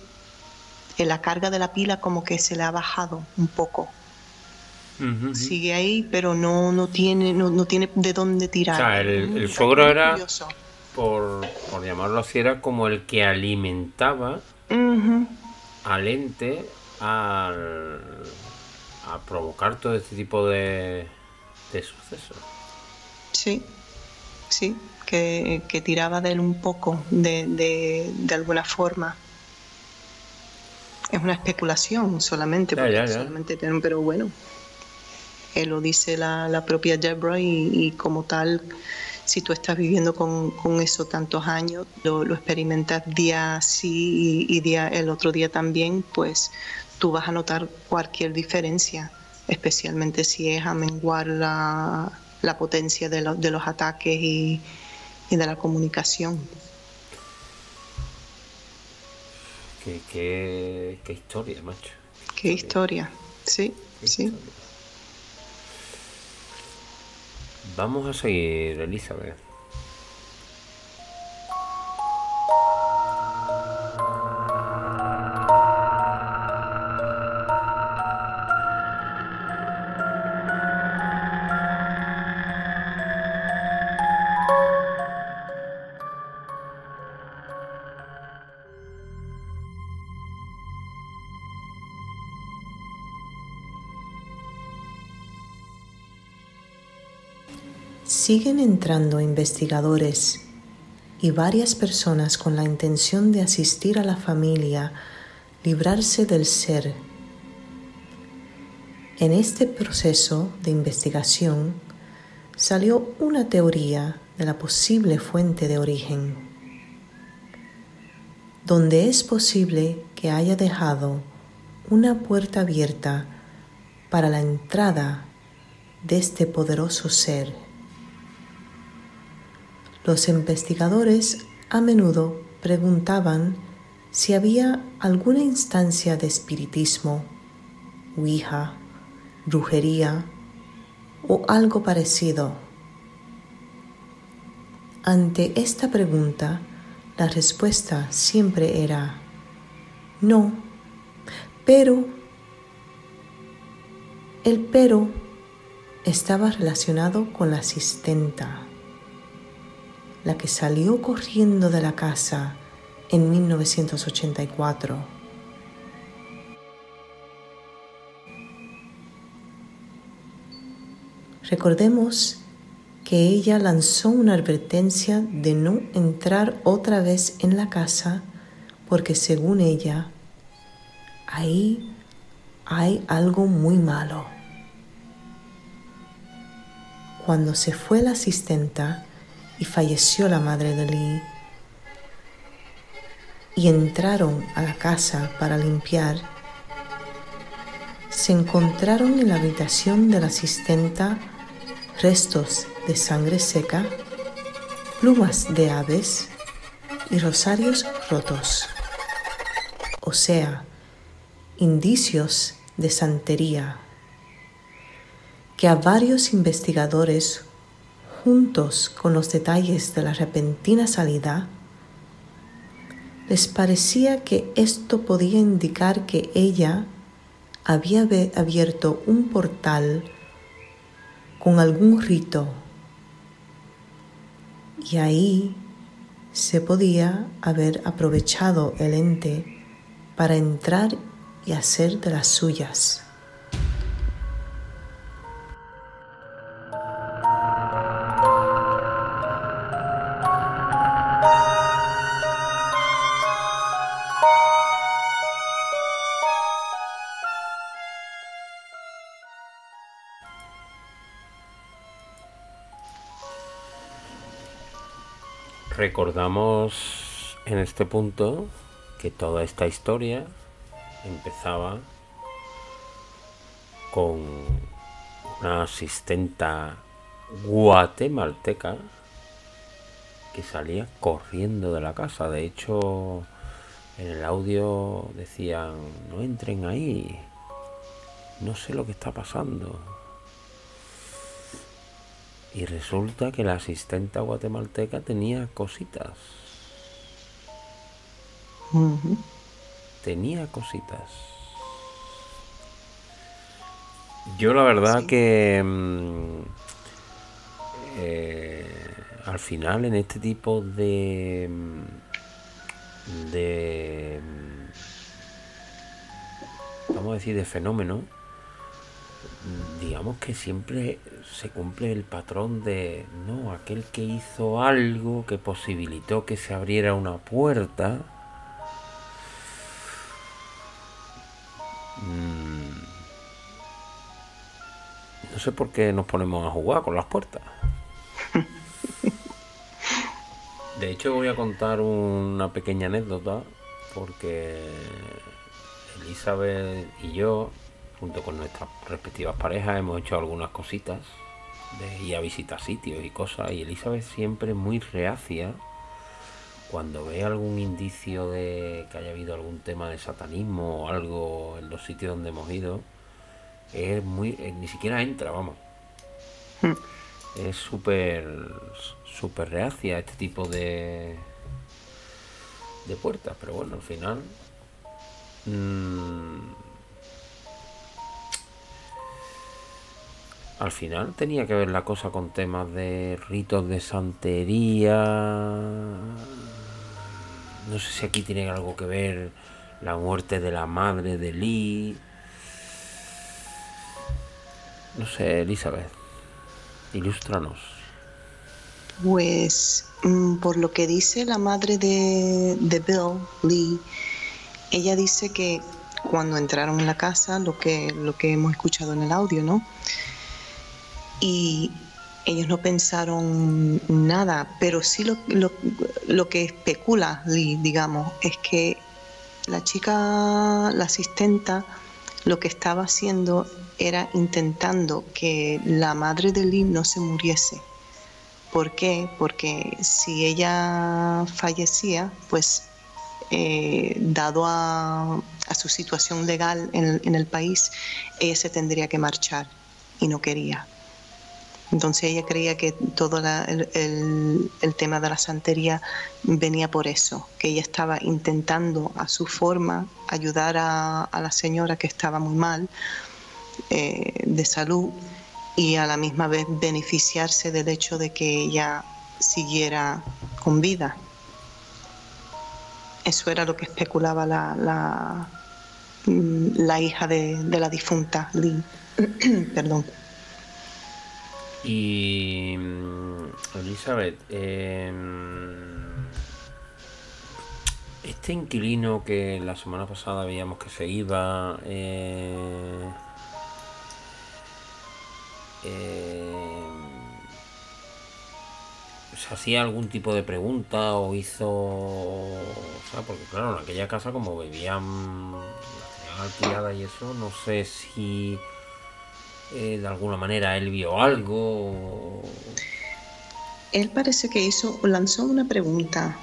la carga de la pila como que se le ha bajado un poco Sigue ahí, pero no, no, tiene, no, tiene de dónde tirar. O sea, el, el suegro era, por, por, llamarlo así, era como el que alimentaba al ente al, a provocar todo este tipo de, de sucesos. Sí, sí, que, que, tiraba de él un poco, de, de, de alguna forma. Es una especulación solamente, solamente pero bueno, lo dice la, propia Deborah y, como tal, si tú estás viviendo con, eso tantos años, lo, experimentas día sí y, día el otro día también, pues tú vas a notar cualquier diferencia, especialmente si es a menguar la, potencia de, los ataques y, de la comunicación. Qué, qué, qué historia, macho. Qué historia, sí, sí. Vamos a seguir, Elizabeth. Siguen entrando investigadores y varias personas con la intención de asistir a la familia, librarse del ser. En este proceso de investigación salió una teoría de la posible fuente de origen, donde es posible que haya dejado una puerta abierta para la entrada de este poderoso ser. Los investigadores a menudo preguntaban si había alguna instancia de espiritismo, ouija, brujería o algo parecido. Ante esta pregunta, la respuesta siempre era no, pero el pero estaba relacionado con la asistenta la que salió corriendo de la casa en 1984. Recordemos que ella lanzó una advertencia de no entrar otra vez en la casa porque según ella, ahí hay algo muy malo. Cuando se fue la asistenta, y falleció la madre de Lee. Y entraron a la casa para limpiar. Se encontraron en la habitación de la asistenta restos de sangre seca, plumas de aves y rosarios rotos, o sea, indicios de santería que a varios investigadores juntos con los detalles de la repentina salida, les parecía que esto podía indicar que ella había abierto un portal con algún rito y ahí se podía haber aprovechado el ente para entrar y hacer de las suyas. Recordamos en este punto que toda esta historia empezaba con una asistenta guatemalteca que salía corriendo de la casa. De hecho, en el audio decían, no entren ahí, no sé lo que está pasando. Y resulta que la asistenta guatemalteca tenía cositas. Tenía cositas. Yo la verdad que mm, eh, al final en este tipo de mm, de mm, vamos a decir de fenómeno digamos que siempre se cumple el patrón de, no, aquel que hizo algo que posibilitó que se abriera una puerta. Mm, no sé por qué nos ponemos a jugar con las puertas. De hecho voy a contar una pequeña anécdota porque Elizabeth y yo junto con nuestras respectivas parejas, hemos hecho algunas cositas de ir a visitar sitios y cosas. Y Elizabeth siempre muy reacia cuando ve algún indicio de que haya habido algún tema de satanismo o algo en los sitios donde hemos ido, es muy. eh, ni siquiera entra, vamos. Mm. Es súper. súper reacia este tipo de. de puertas, pero bueno, al final. mm, al final tenía que ver la cosa con temas de ritos de santería. No sé si aquí tiene algo que ver la muerte de la madre de Lee. No sé, Elizabeth. Ilústranos. Pues mm, por lo que dice la madre de, de Bill, Lee, ella dice que cuando entraron en la casa, lo que, lo que hemos escuchado en el audio, ¿no? Y ellos no pensaron nada, pero sí lo, que especula Lee, digamos, es que la chica, la asistenta, lo que estaba haciendo era intentando que la madre de Lee no se muriese. ¿Por qué? Porque si ella fallecía, pues eh, dado a, a, su situación legal en, en, el país, ella se tendría que marchar y no quería. Entonces ella creía que todo el, tema de la santería venía por eso, que ella estaba intentando a su forma ayudar a, la señora que estaba muy mal eh, de salud y a la misma vez beneficiarse del hecho de que ella siguiera con vida. Eso era lo que especulaba la, la, la hija de, de, la difunta Lee. Perdón. Y Elizabeth, eh, este inquilino que la semana pasada veíamos que se iba, eh, eh, se hacía algún tipo de pregunta o hizo, o sea, porque claro, en aquella casa como bebían alquilada y eso, no sé si eh, de alguna manera él vio algo. Él parece que hizo, lanzó una pregunta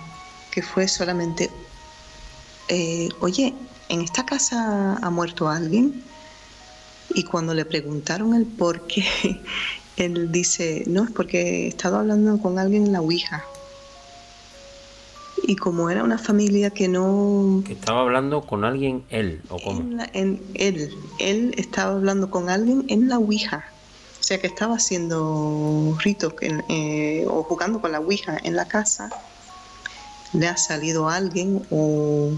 que fue solamente, eh, oye, ¿en esta casa ha muerto alguien? Y cuando le preguntaron el por qué, él dice, no, es porque he estado hablando con alguien en la Ouija. Y como era una familia que no... Que estaba hablando con alguien él, ¿o cómo? En, la, en él, él estaba hablando con alguien en la Ouija. O sea que estaba haciendo ritos eh, o jugando con la Ouija en la casa. Le ha salido alguien o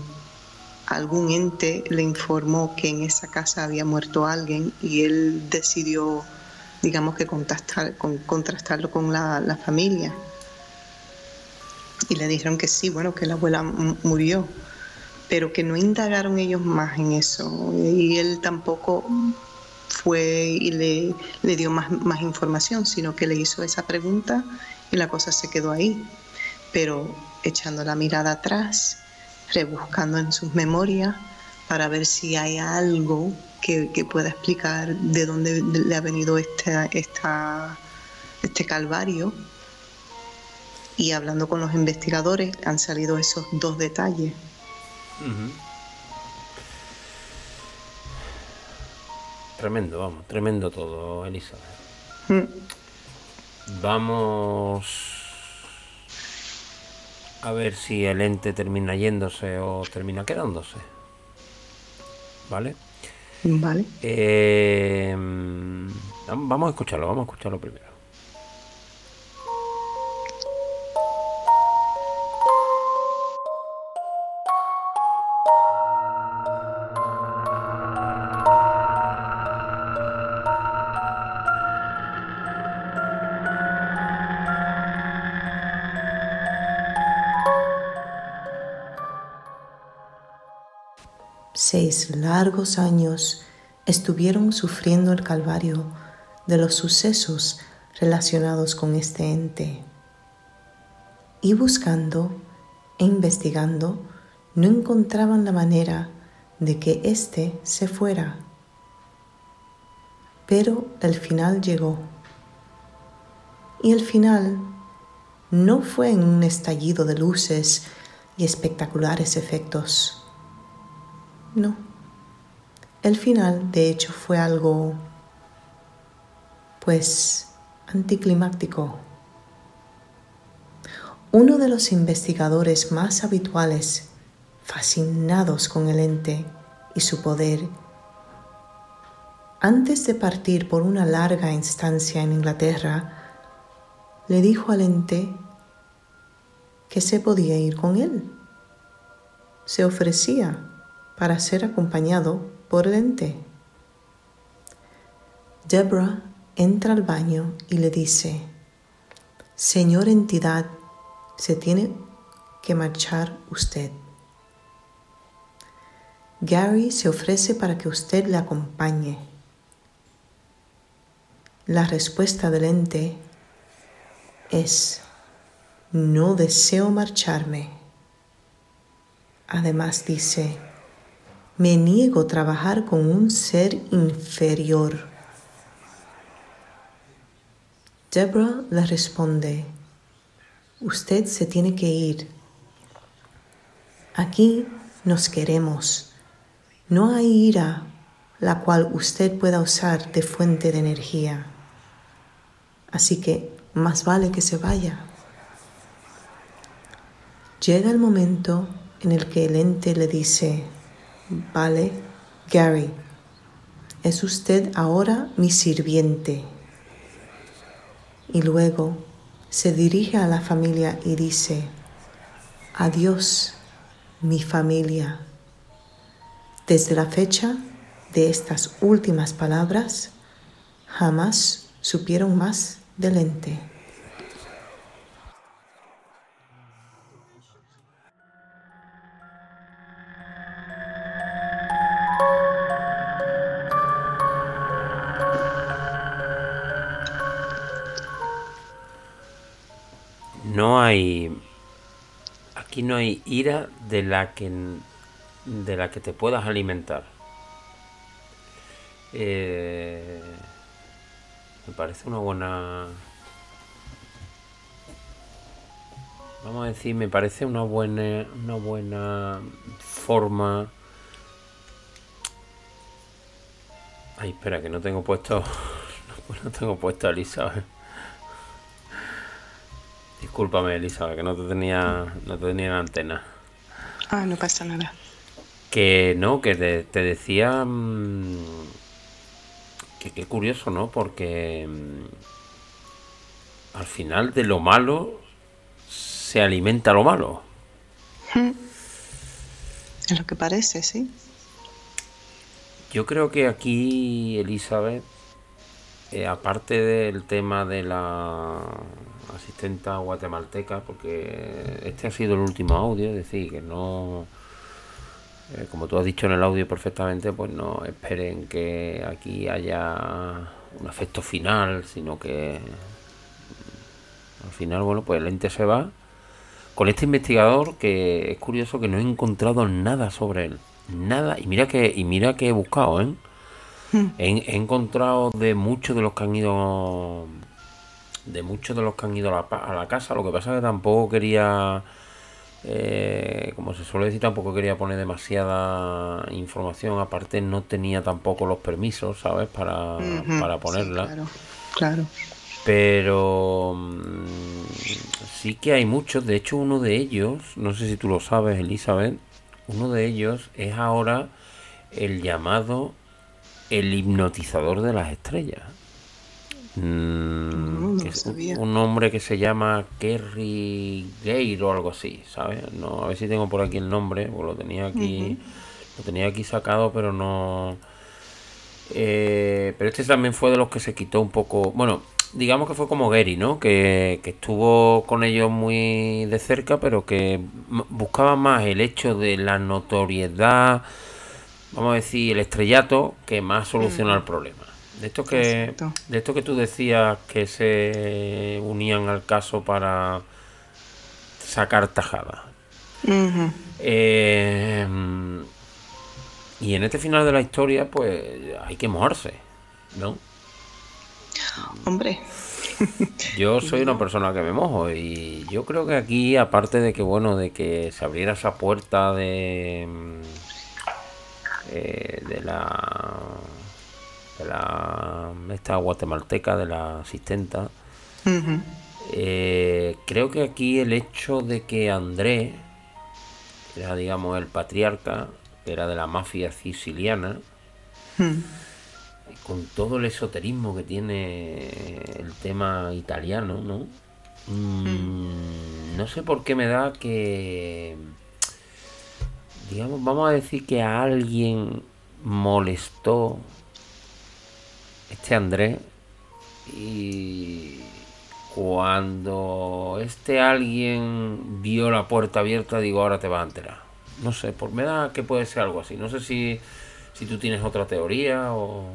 algún ente le informó que en esa casa había muerto alguien y él decidió, digamos que con, contrastarlo con la, la familia y le dijeron que sí, bueno, que la abuela murió, pero que no indagaron ellos más en eso. Y él tampoco fue y le, le dio más, más, información, sino que le hizo esa pregunta y la cosa se quedó ahí. Pero echando la mirada atrás, rebuscando en sus memorias para ver si hay algo que, que pueda explicar de dónde le ha venido esta, esta, este calvario y hablando con los investigadores han salido esos dos detalles. Uh -huh. Tremendo, vamos, tremendo todo, Elizabeth. Mm. Vamos a ver si el ente termina yéndose o termina quedándose. ¿Vale? Vale. Eh, vamos a escucharlo, vamos a escucharlo primero. Largos años estuvieron sufriendo el calvario de los sucesos relacionados con este ente. Y buscando e investigando, no encontraban la manera de que éste se fuera. Pero el final llegó. Y el final no fue en un estallido de luces y espectaculares efectos. No. El final, de hecho, fue algo, pues, anticlimáctico. Uno de los investigadores más habituales, fascinados con el ente y su poder, antes de partir por una larga instancia en Inglaterra, le dijo al ente que se podía ir con él. Se ofrecía para ser acompañado por el ente. Deborah entra al baño y le dice, Señor entidad, se tiene que marchar usted. Gary se ofrece para que usted le acompañe. La respuesta del ente es, no deseo marcharme. Además dice, me niego a trabajar con un ser inferior. Deborah le responde, usted se tiene que ir. Aquí nos queremos. No hay ira la cual usted pueda usar de fuente de energía. Así que más vale que se vaya. Llega el momento en el que el ente le dice, vale, Gary, es usted ahora mi sirviente. Y luego se dirige a la familia y dice, adiós, mi familia. Desde la fecha de estas últimas palabras, jamás supieron más del ente. Aquí no hay ira de la que de la que te puedas alimentar. Eh, me parece una buena vamos a decir me parece una buena una buena forma ay espera que no tengo puesto no tengo puesto a Elizabeth Discúlpame, Elisa, que no te tenía, no te tenía en antena. Ah, no pasa nada. Que no, que te, decía mm, que qué curioso, ¿no? Porque mm, al final de lo malo se alimenta lo malo. Es lo que parece, sí. Yo creo que aquí, Elizabeth, eh, aparte del tema de la asistenta guatemalteca, porque este ha sido el último audio, es decir, que no, eh, como tú has dicho en el audio perfectamente, pues no esperen que aquí haya un efecto final, sino que al final, bueno, pues el ente se va. Con este investigador que es curioso que no he encontrado nada sobre él. Nada, y mira que, y mira que he buscado, ¿eh? Hmm. he encontrado de muchos de los que han ido de muchos de los que han ido a la, casa. Lo que pasa es que tampoco quería, eh, como se suele decir, tampoco quería poner demasiada información. Aparte, no tenía tampoco los permisos, ¿sabes? Para, para ponerla. claro, claro. Pero mm, sí que hay muchos. De hecho, uno de ellos, no sé si tú lo sabes, Elizabeth, uno de ellos es ahora el llamado el hipnotizador de las estrellas. Mm, un hombre que se llama Kerry Gale o algo así, ¿sabes? No, a ver si tengo por aquí el nombre, porque lo tenía aquí, lo tenía aquí sacado, pero no. Eh, pero este también fue de los que se quitó un poco. Bueno, digamos que fue como Gary, ¿no? Que, que estuvo con ellos muy de cerca, pero que buscaba más el hecho de la notoriedad, vamos a decir, el estrellato, que más solucionar el problema. De esto que de esto que tú decías que se unían al caso para sacar tajada. Eh, y en este final de la historia, pues hay que mojarse, ¿no? Hombre, Yo soy una persona que me mojo y yo creo que aquí, aparte de que, bueno, de que se abriera esa puerta de... Eh, de la... de la... esta guatemalteca, de la asistenta, eh, creo que aquí el hecho de que André era, digamos, el patriarca, era de la mafia siciliana, hmm. con todo el esoterismo que tiene el tema italiano, ¿no? Mm, hmm. No sé por qué me da que, digamos, vamos a decir que a alguien molestó este André y cuando este alguien vio la puerta abierta, digo, ahora te vas a enterar. No sé, por me da que puede ser algo así. No sé si, si tú tienes otra teoría o...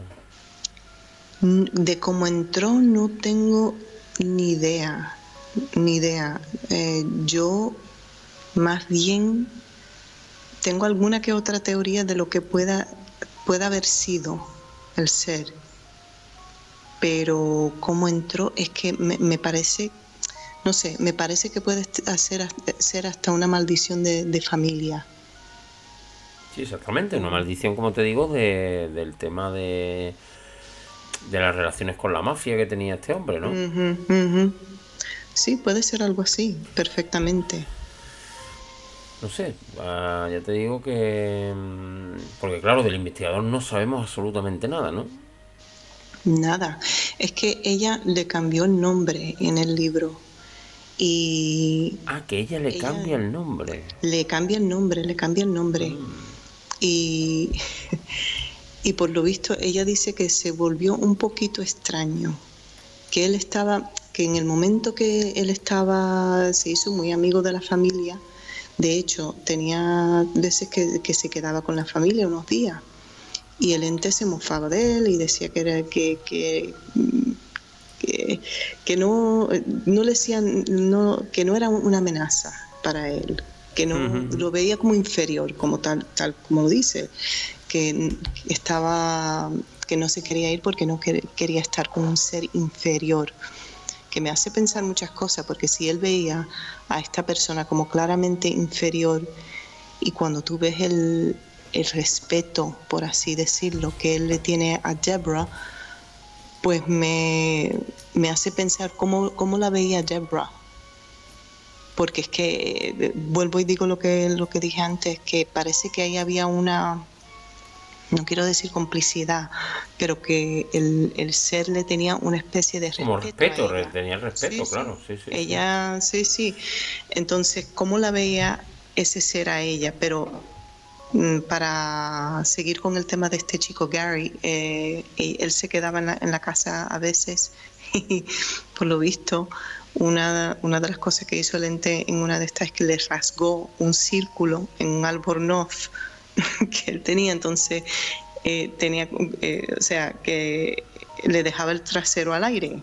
De cómo entró no tengo ni idea, ni idea. Eh, yo más bien tengo alguna que otra teoría de lo que pueda, pueda haber sido el ser pero cómo entró es que me, parece, no sé, me parece que puede hacer, ser hasta una maldición de, familia. Sí, exactamente, una maldición, como te digo, de, del tema de, de las relaciones con la mafia que tenía este hombre, ¿no? Sí, puede ser algo así, perfectamente. No sé, ah, ya te digo que... Mm, porque claro, del investigador no sabemos absolutamente nada, ¿no? Nada, es que ella le cambió el nombre en el libro. Y ah, que ella le cambia el nombre. Le cambia el nombre, le cambia el nombre. Mm. Y, y por lo visto ella dice que se volvió un poquito extraño, que él estaba, que en el momento que él estaba, se hizo muy amigo de la familia, de hecho tenía veces que, que se quedaba con la familia unos días y el ente se mofaba de él y decía que era que, que, que, no, no le decían no, que no era una amenaza para él, que no lo veía como inferior, como tal, tal como lo dice, que estaba que no se quería ir porque no quería estar con un ser inferior que me hace pensar muchas cosas, porque si él veía a esta persona como claramente inferior y cuando tú ves el, el respeto, por así decirlo, que él le tiene a Deborah, pues me, hace pensar cómo, cómo, la veía Deborah. Porque es que, eh, vuelvo y digo lo que, lo que dije antes, que parece que ahí había una, no quiero decir complicidad, pero que el, ser le tenía una especie de respeto. Como respeto, tenía respeto, claro. Sí, sí, ella, sí, sí. Entonces, ¿cómo la veía ese ser a ella? Pero para seguir con el tema de este chico Gary, eh, él se quedaba en la, casa a veces y por lo visto una, una, de las cosas que hizo el ente en una de estas es que le rasgó un círculo en un albornoz que él tenía, entonces eh, tenía, eh, o sea, que le dejaba el trasero al aire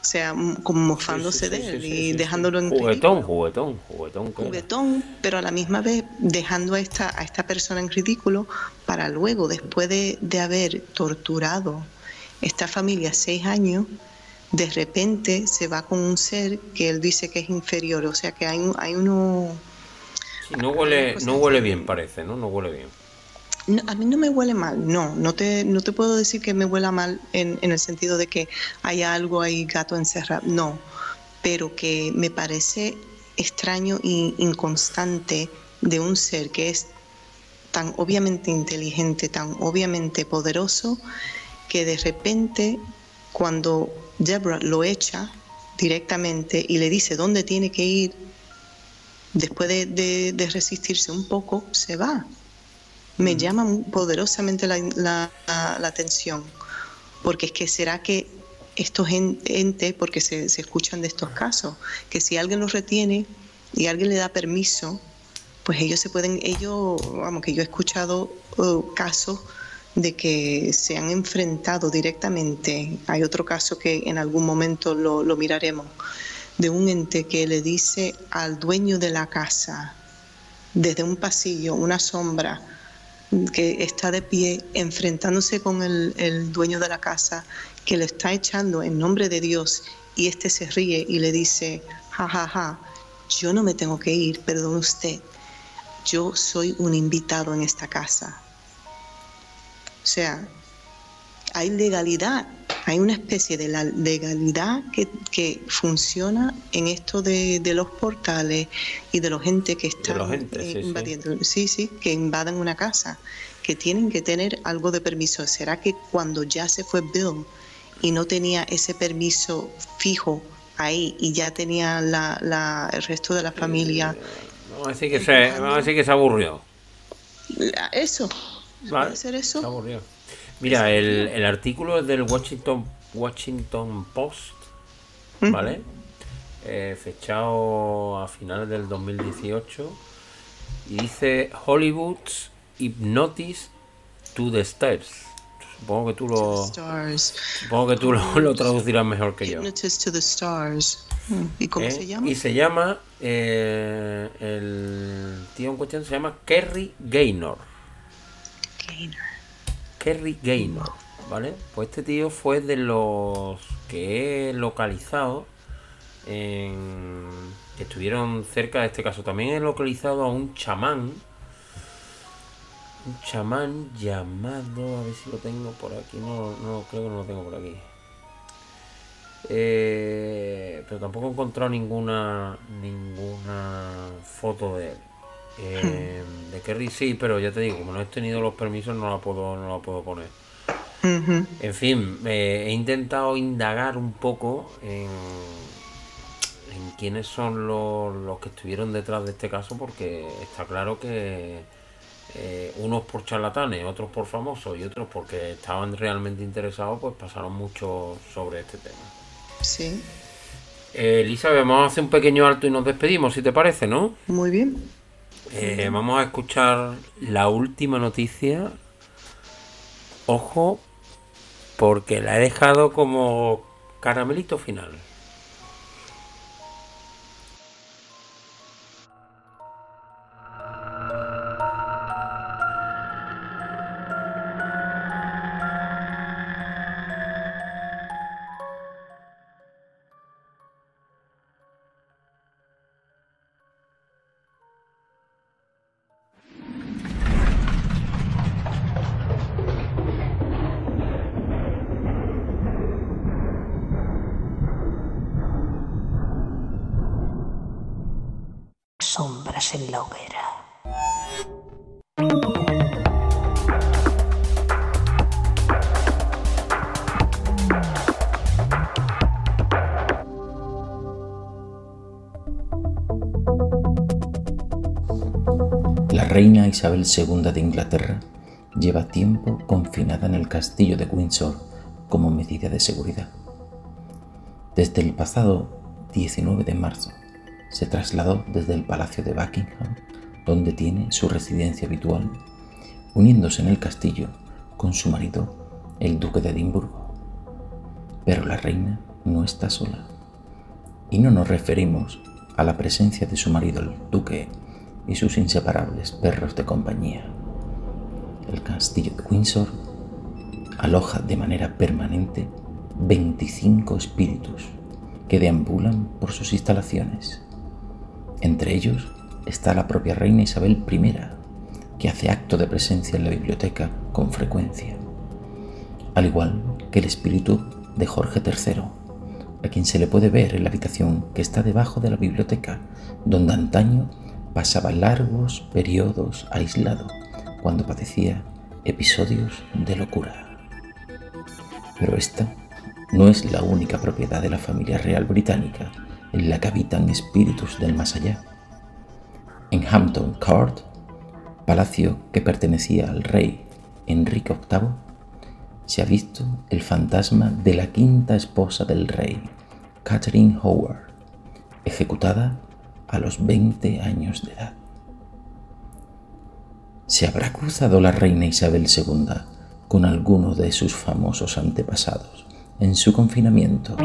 o sea, como mofándose de él y dejándolo en juguetón, juguetón, juguetón, juguetón, pero a la misma vez dejando a esta, a esta persona en ridículo para luego, después de, haber torturado esta familia seis años, de repente se va con un ser que él dice que es inferior, o sea que hay, hay uno... no huele, no huele bien, parece, ¿no? No huele bien a mí no me huele mal, no, no te, no te puedo decir que me huela mal en, el sentido de que haya algo ahí gato encerrado, no, pero que me parece extraño e inconstante de un ser que es tan obviamente inteligente, tan obviamente poderoso, que de repente cuando Deborah lo echa directamente y le dice dónde tiene que ir, después de resistirse un poco, se va me llama poderosamente la, atención, porque es que será que estos entes, porque se, escuchan de estos casos, que si alguien los retiene y alguien le da permiso, pues ellos se pueden, ellos, vamos, que yo he escuchado uh, casos de que se han enfrentado directamente, hay otro caso que en algún momento lo, lo miraremos, de un ente que le dice al dueño de la casa, desde un pasillo, una sombra, que está de pie enfrentándose con el, dueño de la casa, que le está echando en nombre de Dios y este se ríe y le dice, ja, ja, ja, yo no me tengo que ir, perdón usted, yo soy un invitado en esta casa. O sea, hay legalidad, hay una especie de la legalidad que, funciona en esto de, los portales y de la gente que está invadiendo, sí. sí, que invadan una casa, que tienen que tener algo de permiso. ¿Será que cuando ya se fue Bill y no tenía ese permiso fijo ahí y ya tenía la, el resto de la familia... vamos, a decir que se, vamos a decir que se aburrió. Eso, ¿puede ser eso? Se aburrió. Mira, el, el artículo es del Washington, Washington Post, ¿vale? Eh, fechado a finales del 2018 y dice Hollywood's Hypnotis to the Stars. Supongo que tú lo supongo que tú lo, traducirás mejor que yo. To the stars. ¿Y cómo eh, se llama? Y se llama eh, el tío en cuestión se llama Kerry Gaynor. Gaynor. Kerry Gaynor, ¿vale? Pues este tío fue de los que he localizado que estuvieron cerca de este caso. También he localizado a un chamán. Un chamán llamado, a ver si lo tengo por aquí. No, no creo que no lo tengo por aquí. Eh, pero tampoco he encontrado ninguna ninguna foto de él. Eh, de Kerry sí, pero ya te digo, como no he tenido los permisos no la puedo, no la puedo poner. En fin, he intentado indagar un poco en, en quiénes son los, que estuvieron detrás de este caso, porque está claro que eh, unos por charlatanes, otros por famosos y otros porque estaban realmente interesados, pues pasaron mucho sobre este tema. Sí. Eh, Elizabeth, vamos a hacer un pequeño alto y nos despedimos, si te parece, ¿no? Muy bien. Eh, vamos a escuchar la última noticia. Ojo, porque la he dejado como caramelito final. Isabel II de Inglaterra lleva tiempo confinada en el castillo de Windsor como medida de seguridad. Desde el pasado 19 de marzo se trasladó desde el Palacio de Buckingham, donde tiene su residencia habitual, uniéndose en el castillo con su marido, el duque de Edimburgo. Pero la reina no está sola. Y no nos referimos a la presencia de su marido, el duque, y sus inseparables perros de compañía. El castillo de Windsor aloja de manera permanente 25 espíritus que deambulan por sus instalaciones entre ellos está la propia reina Isabel I, que hace acto de presencia en la biblioteca con frecuencia, al igual que el espíritu de Jorge III, a quien se le puede ver en la habitación que está debajo de la biblioteca, donde antaño pasaba largos periodos aislado cuando padecía episodios de locura. Pero esta no es la única propiedad de la familia real británica en la que habitan espíritus del más allá. En Hampton Court, palacio que pertenecía al rey Enrique VIII, se ha visto el fantasma de la quinta esposa del rey, Catherine Howard, ejecutada a los 20 años de edad. ¿Se habrá cruzado la reina Isabel II con alguno de sus famosos antepasados en su confinamiento?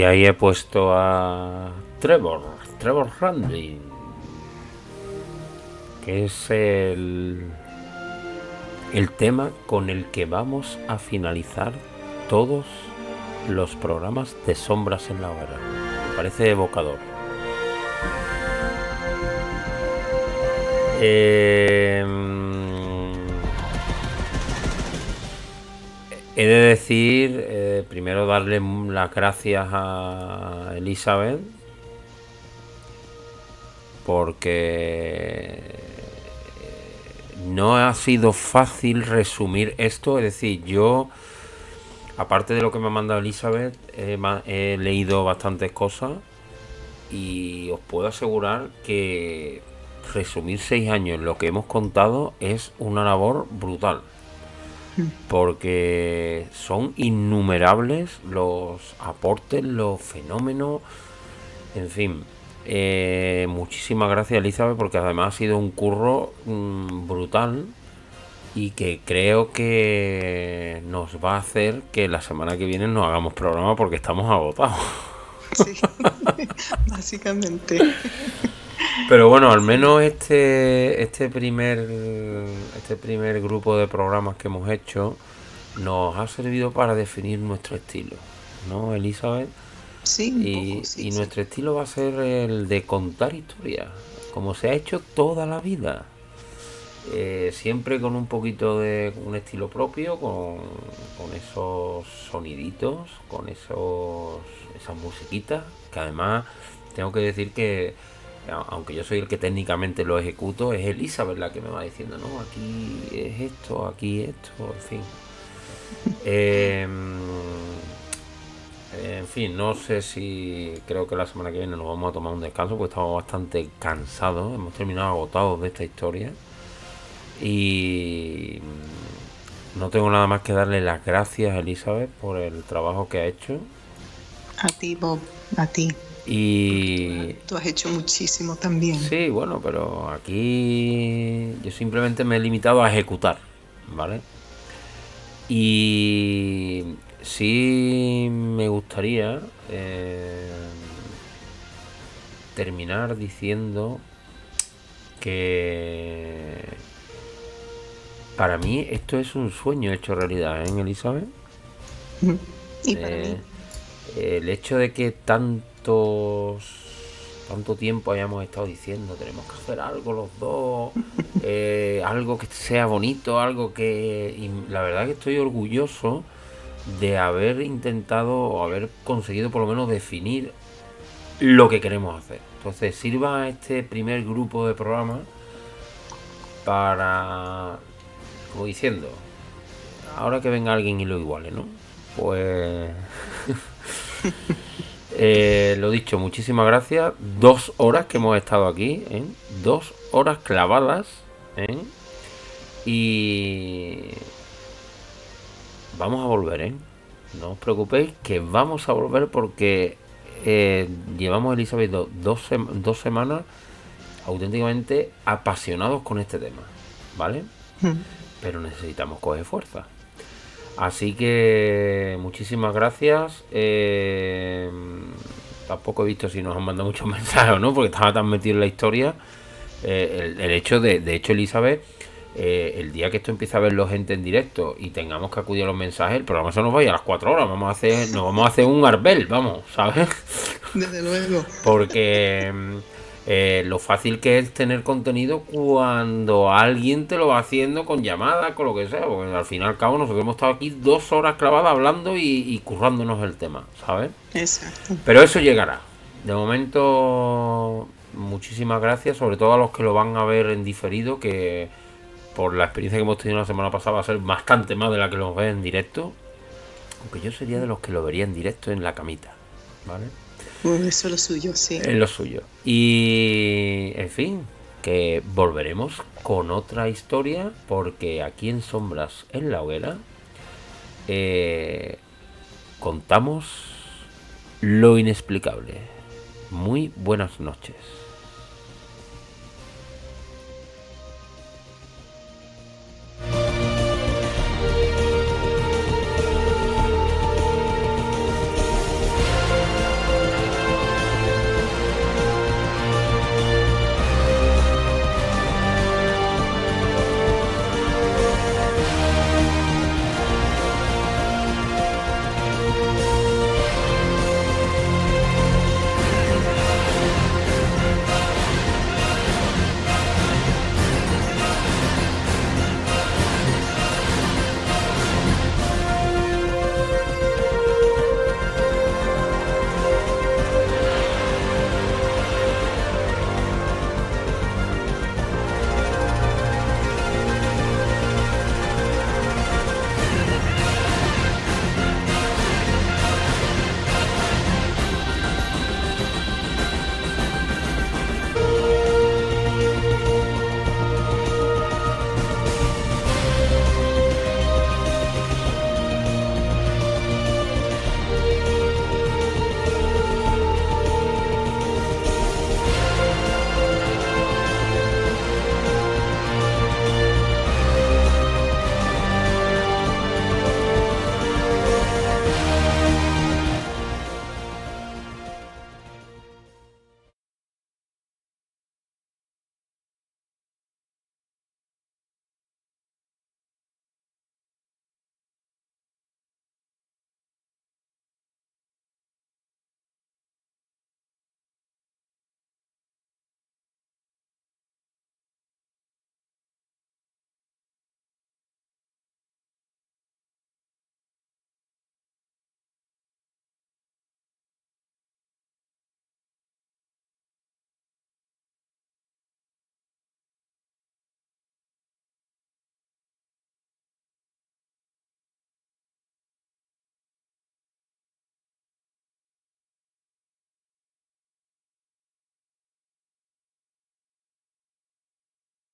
Y ahí he puesto a Trevor, Trevor Randlin, que es el, el tema con el que vamos a finalizar todos los programas de sombras en la hoguera. Me parece evocador. Eh, he de decir, eh, primero darle las gracias a Elizabeth, porque no ha sido fácil resumir esto, es decir, yo aparte de lo que me ha mandado Elizabeth, he, leído bastantes cosas y os puedo asegurar que resumir seis años lo que hemos contado es una labor brutal. Porque son innumerables los aportes, los fenómenos, en fin. Eh, muchísimas gracias Elizabeth porque además ha sido un curro mm, brutal y que creo que nos va a hacer que la semana que viene no hagamos programa porque estamos agotados. Sí, básicamente. Pero bueno, al menos este este primer este primer grupo de programas que hemos hecho nos ha servido para definir nuestro estilo, ¿no, Elizabeth? Sí, y, y nuestro estilo va a ser el de contar historias, como se ha hecho toda la vida. Eh, siempre con un poquito de un estilo propio, con, esos soniditos, con esos esas musiquitas, que además tengo que decir que aunque yo soy el que técnicamente lo ejecuto, es Elizabeth la que me va diciendo, no, aquí es esto, aquí esto, en fin. Em, en fin, no sé si creo que la semana que viene nos vamos a tomar un descanso porque estamos bastante cansados, hemos terminado agotados de esta historia. Y no tengo nada más que darle las gracias a Elizabeth por el trabajo que ha hecho. A ti, Bob, a ti. Y. Tú has hecho muchísimo también. Sí, bueno, pero aquí yo simplemente me he limitado a ejecutar, ¿vale? Y sí me gustaría eh, terminar diciendo que para mí esto es un sueño hecho realidad, ¿eh, Elizabeth? Y para mí. Eh, el hecho de que tantos tanto tiempo hayamos estado diciendo tenemos que hacer algo los dos, eh, algo que sea bonito, algo que... Y la verdad que estoy orgulloso de haber intentado o haber conseguido por lo menos definir lo que queremos hacer. Entonces sirva este primer grupo de programas para como diciendo, ahora que venga alguien y lo iguale, ¿no? Pues... eh, lo dicho, muchísimas gracias. Dos horas que hemos estado aquí, ¿eh? Dos horas clavadas, ¿eh? Y... Vamos a volver, ¿eh? No os preocupéis que vamos a volver porque llevamos, Elizabeth, dos, dos semanas auténticamente apasionados con este tema, ¿vale? Hmm pero necesitamos coger fuerza. Así que muchísimas gracias. Eh, tampoco he visto si nos han mandado muchos mensajes o no, porque estaba tan metido en la historia. Eh, el, hecho de, de hecho, Elizabeth, eh, el día que esto empieza a verlo gente en directo y tengamos que acudir a los mensajes, el programa se nos vaya a las 4 horas. Vamos a hacer, nos vamos a hacer un arbel, vamos, ¿sabes? Desde luego. Porque eh, lo fácil que es tener contenido cuando alguien te lo va haciendo con llamadas, con lo que sea, porque al fin y al cabo nosotros hemos estado aquí dos horas clavadas hablando y, currándonos el tema, ¿sabes? Exacto. Pero eso llegará. De momento, muchísimas gracias, sobre todo a los que lo van a ver en diferido, que por la experiencia que hemos tenido la semana pasada va a ser bastante más de la que lo ven en directo. Aunque yo sería de los que lo vería en directo en la camita, ¿vale? Eso es lo suyo, sí. Es lo suyo. Y, en fin, que volveremos con otra historia, porque aquí en Sombras en la Hoguera eh, contamos lo inexplicable. Muy buenas noches.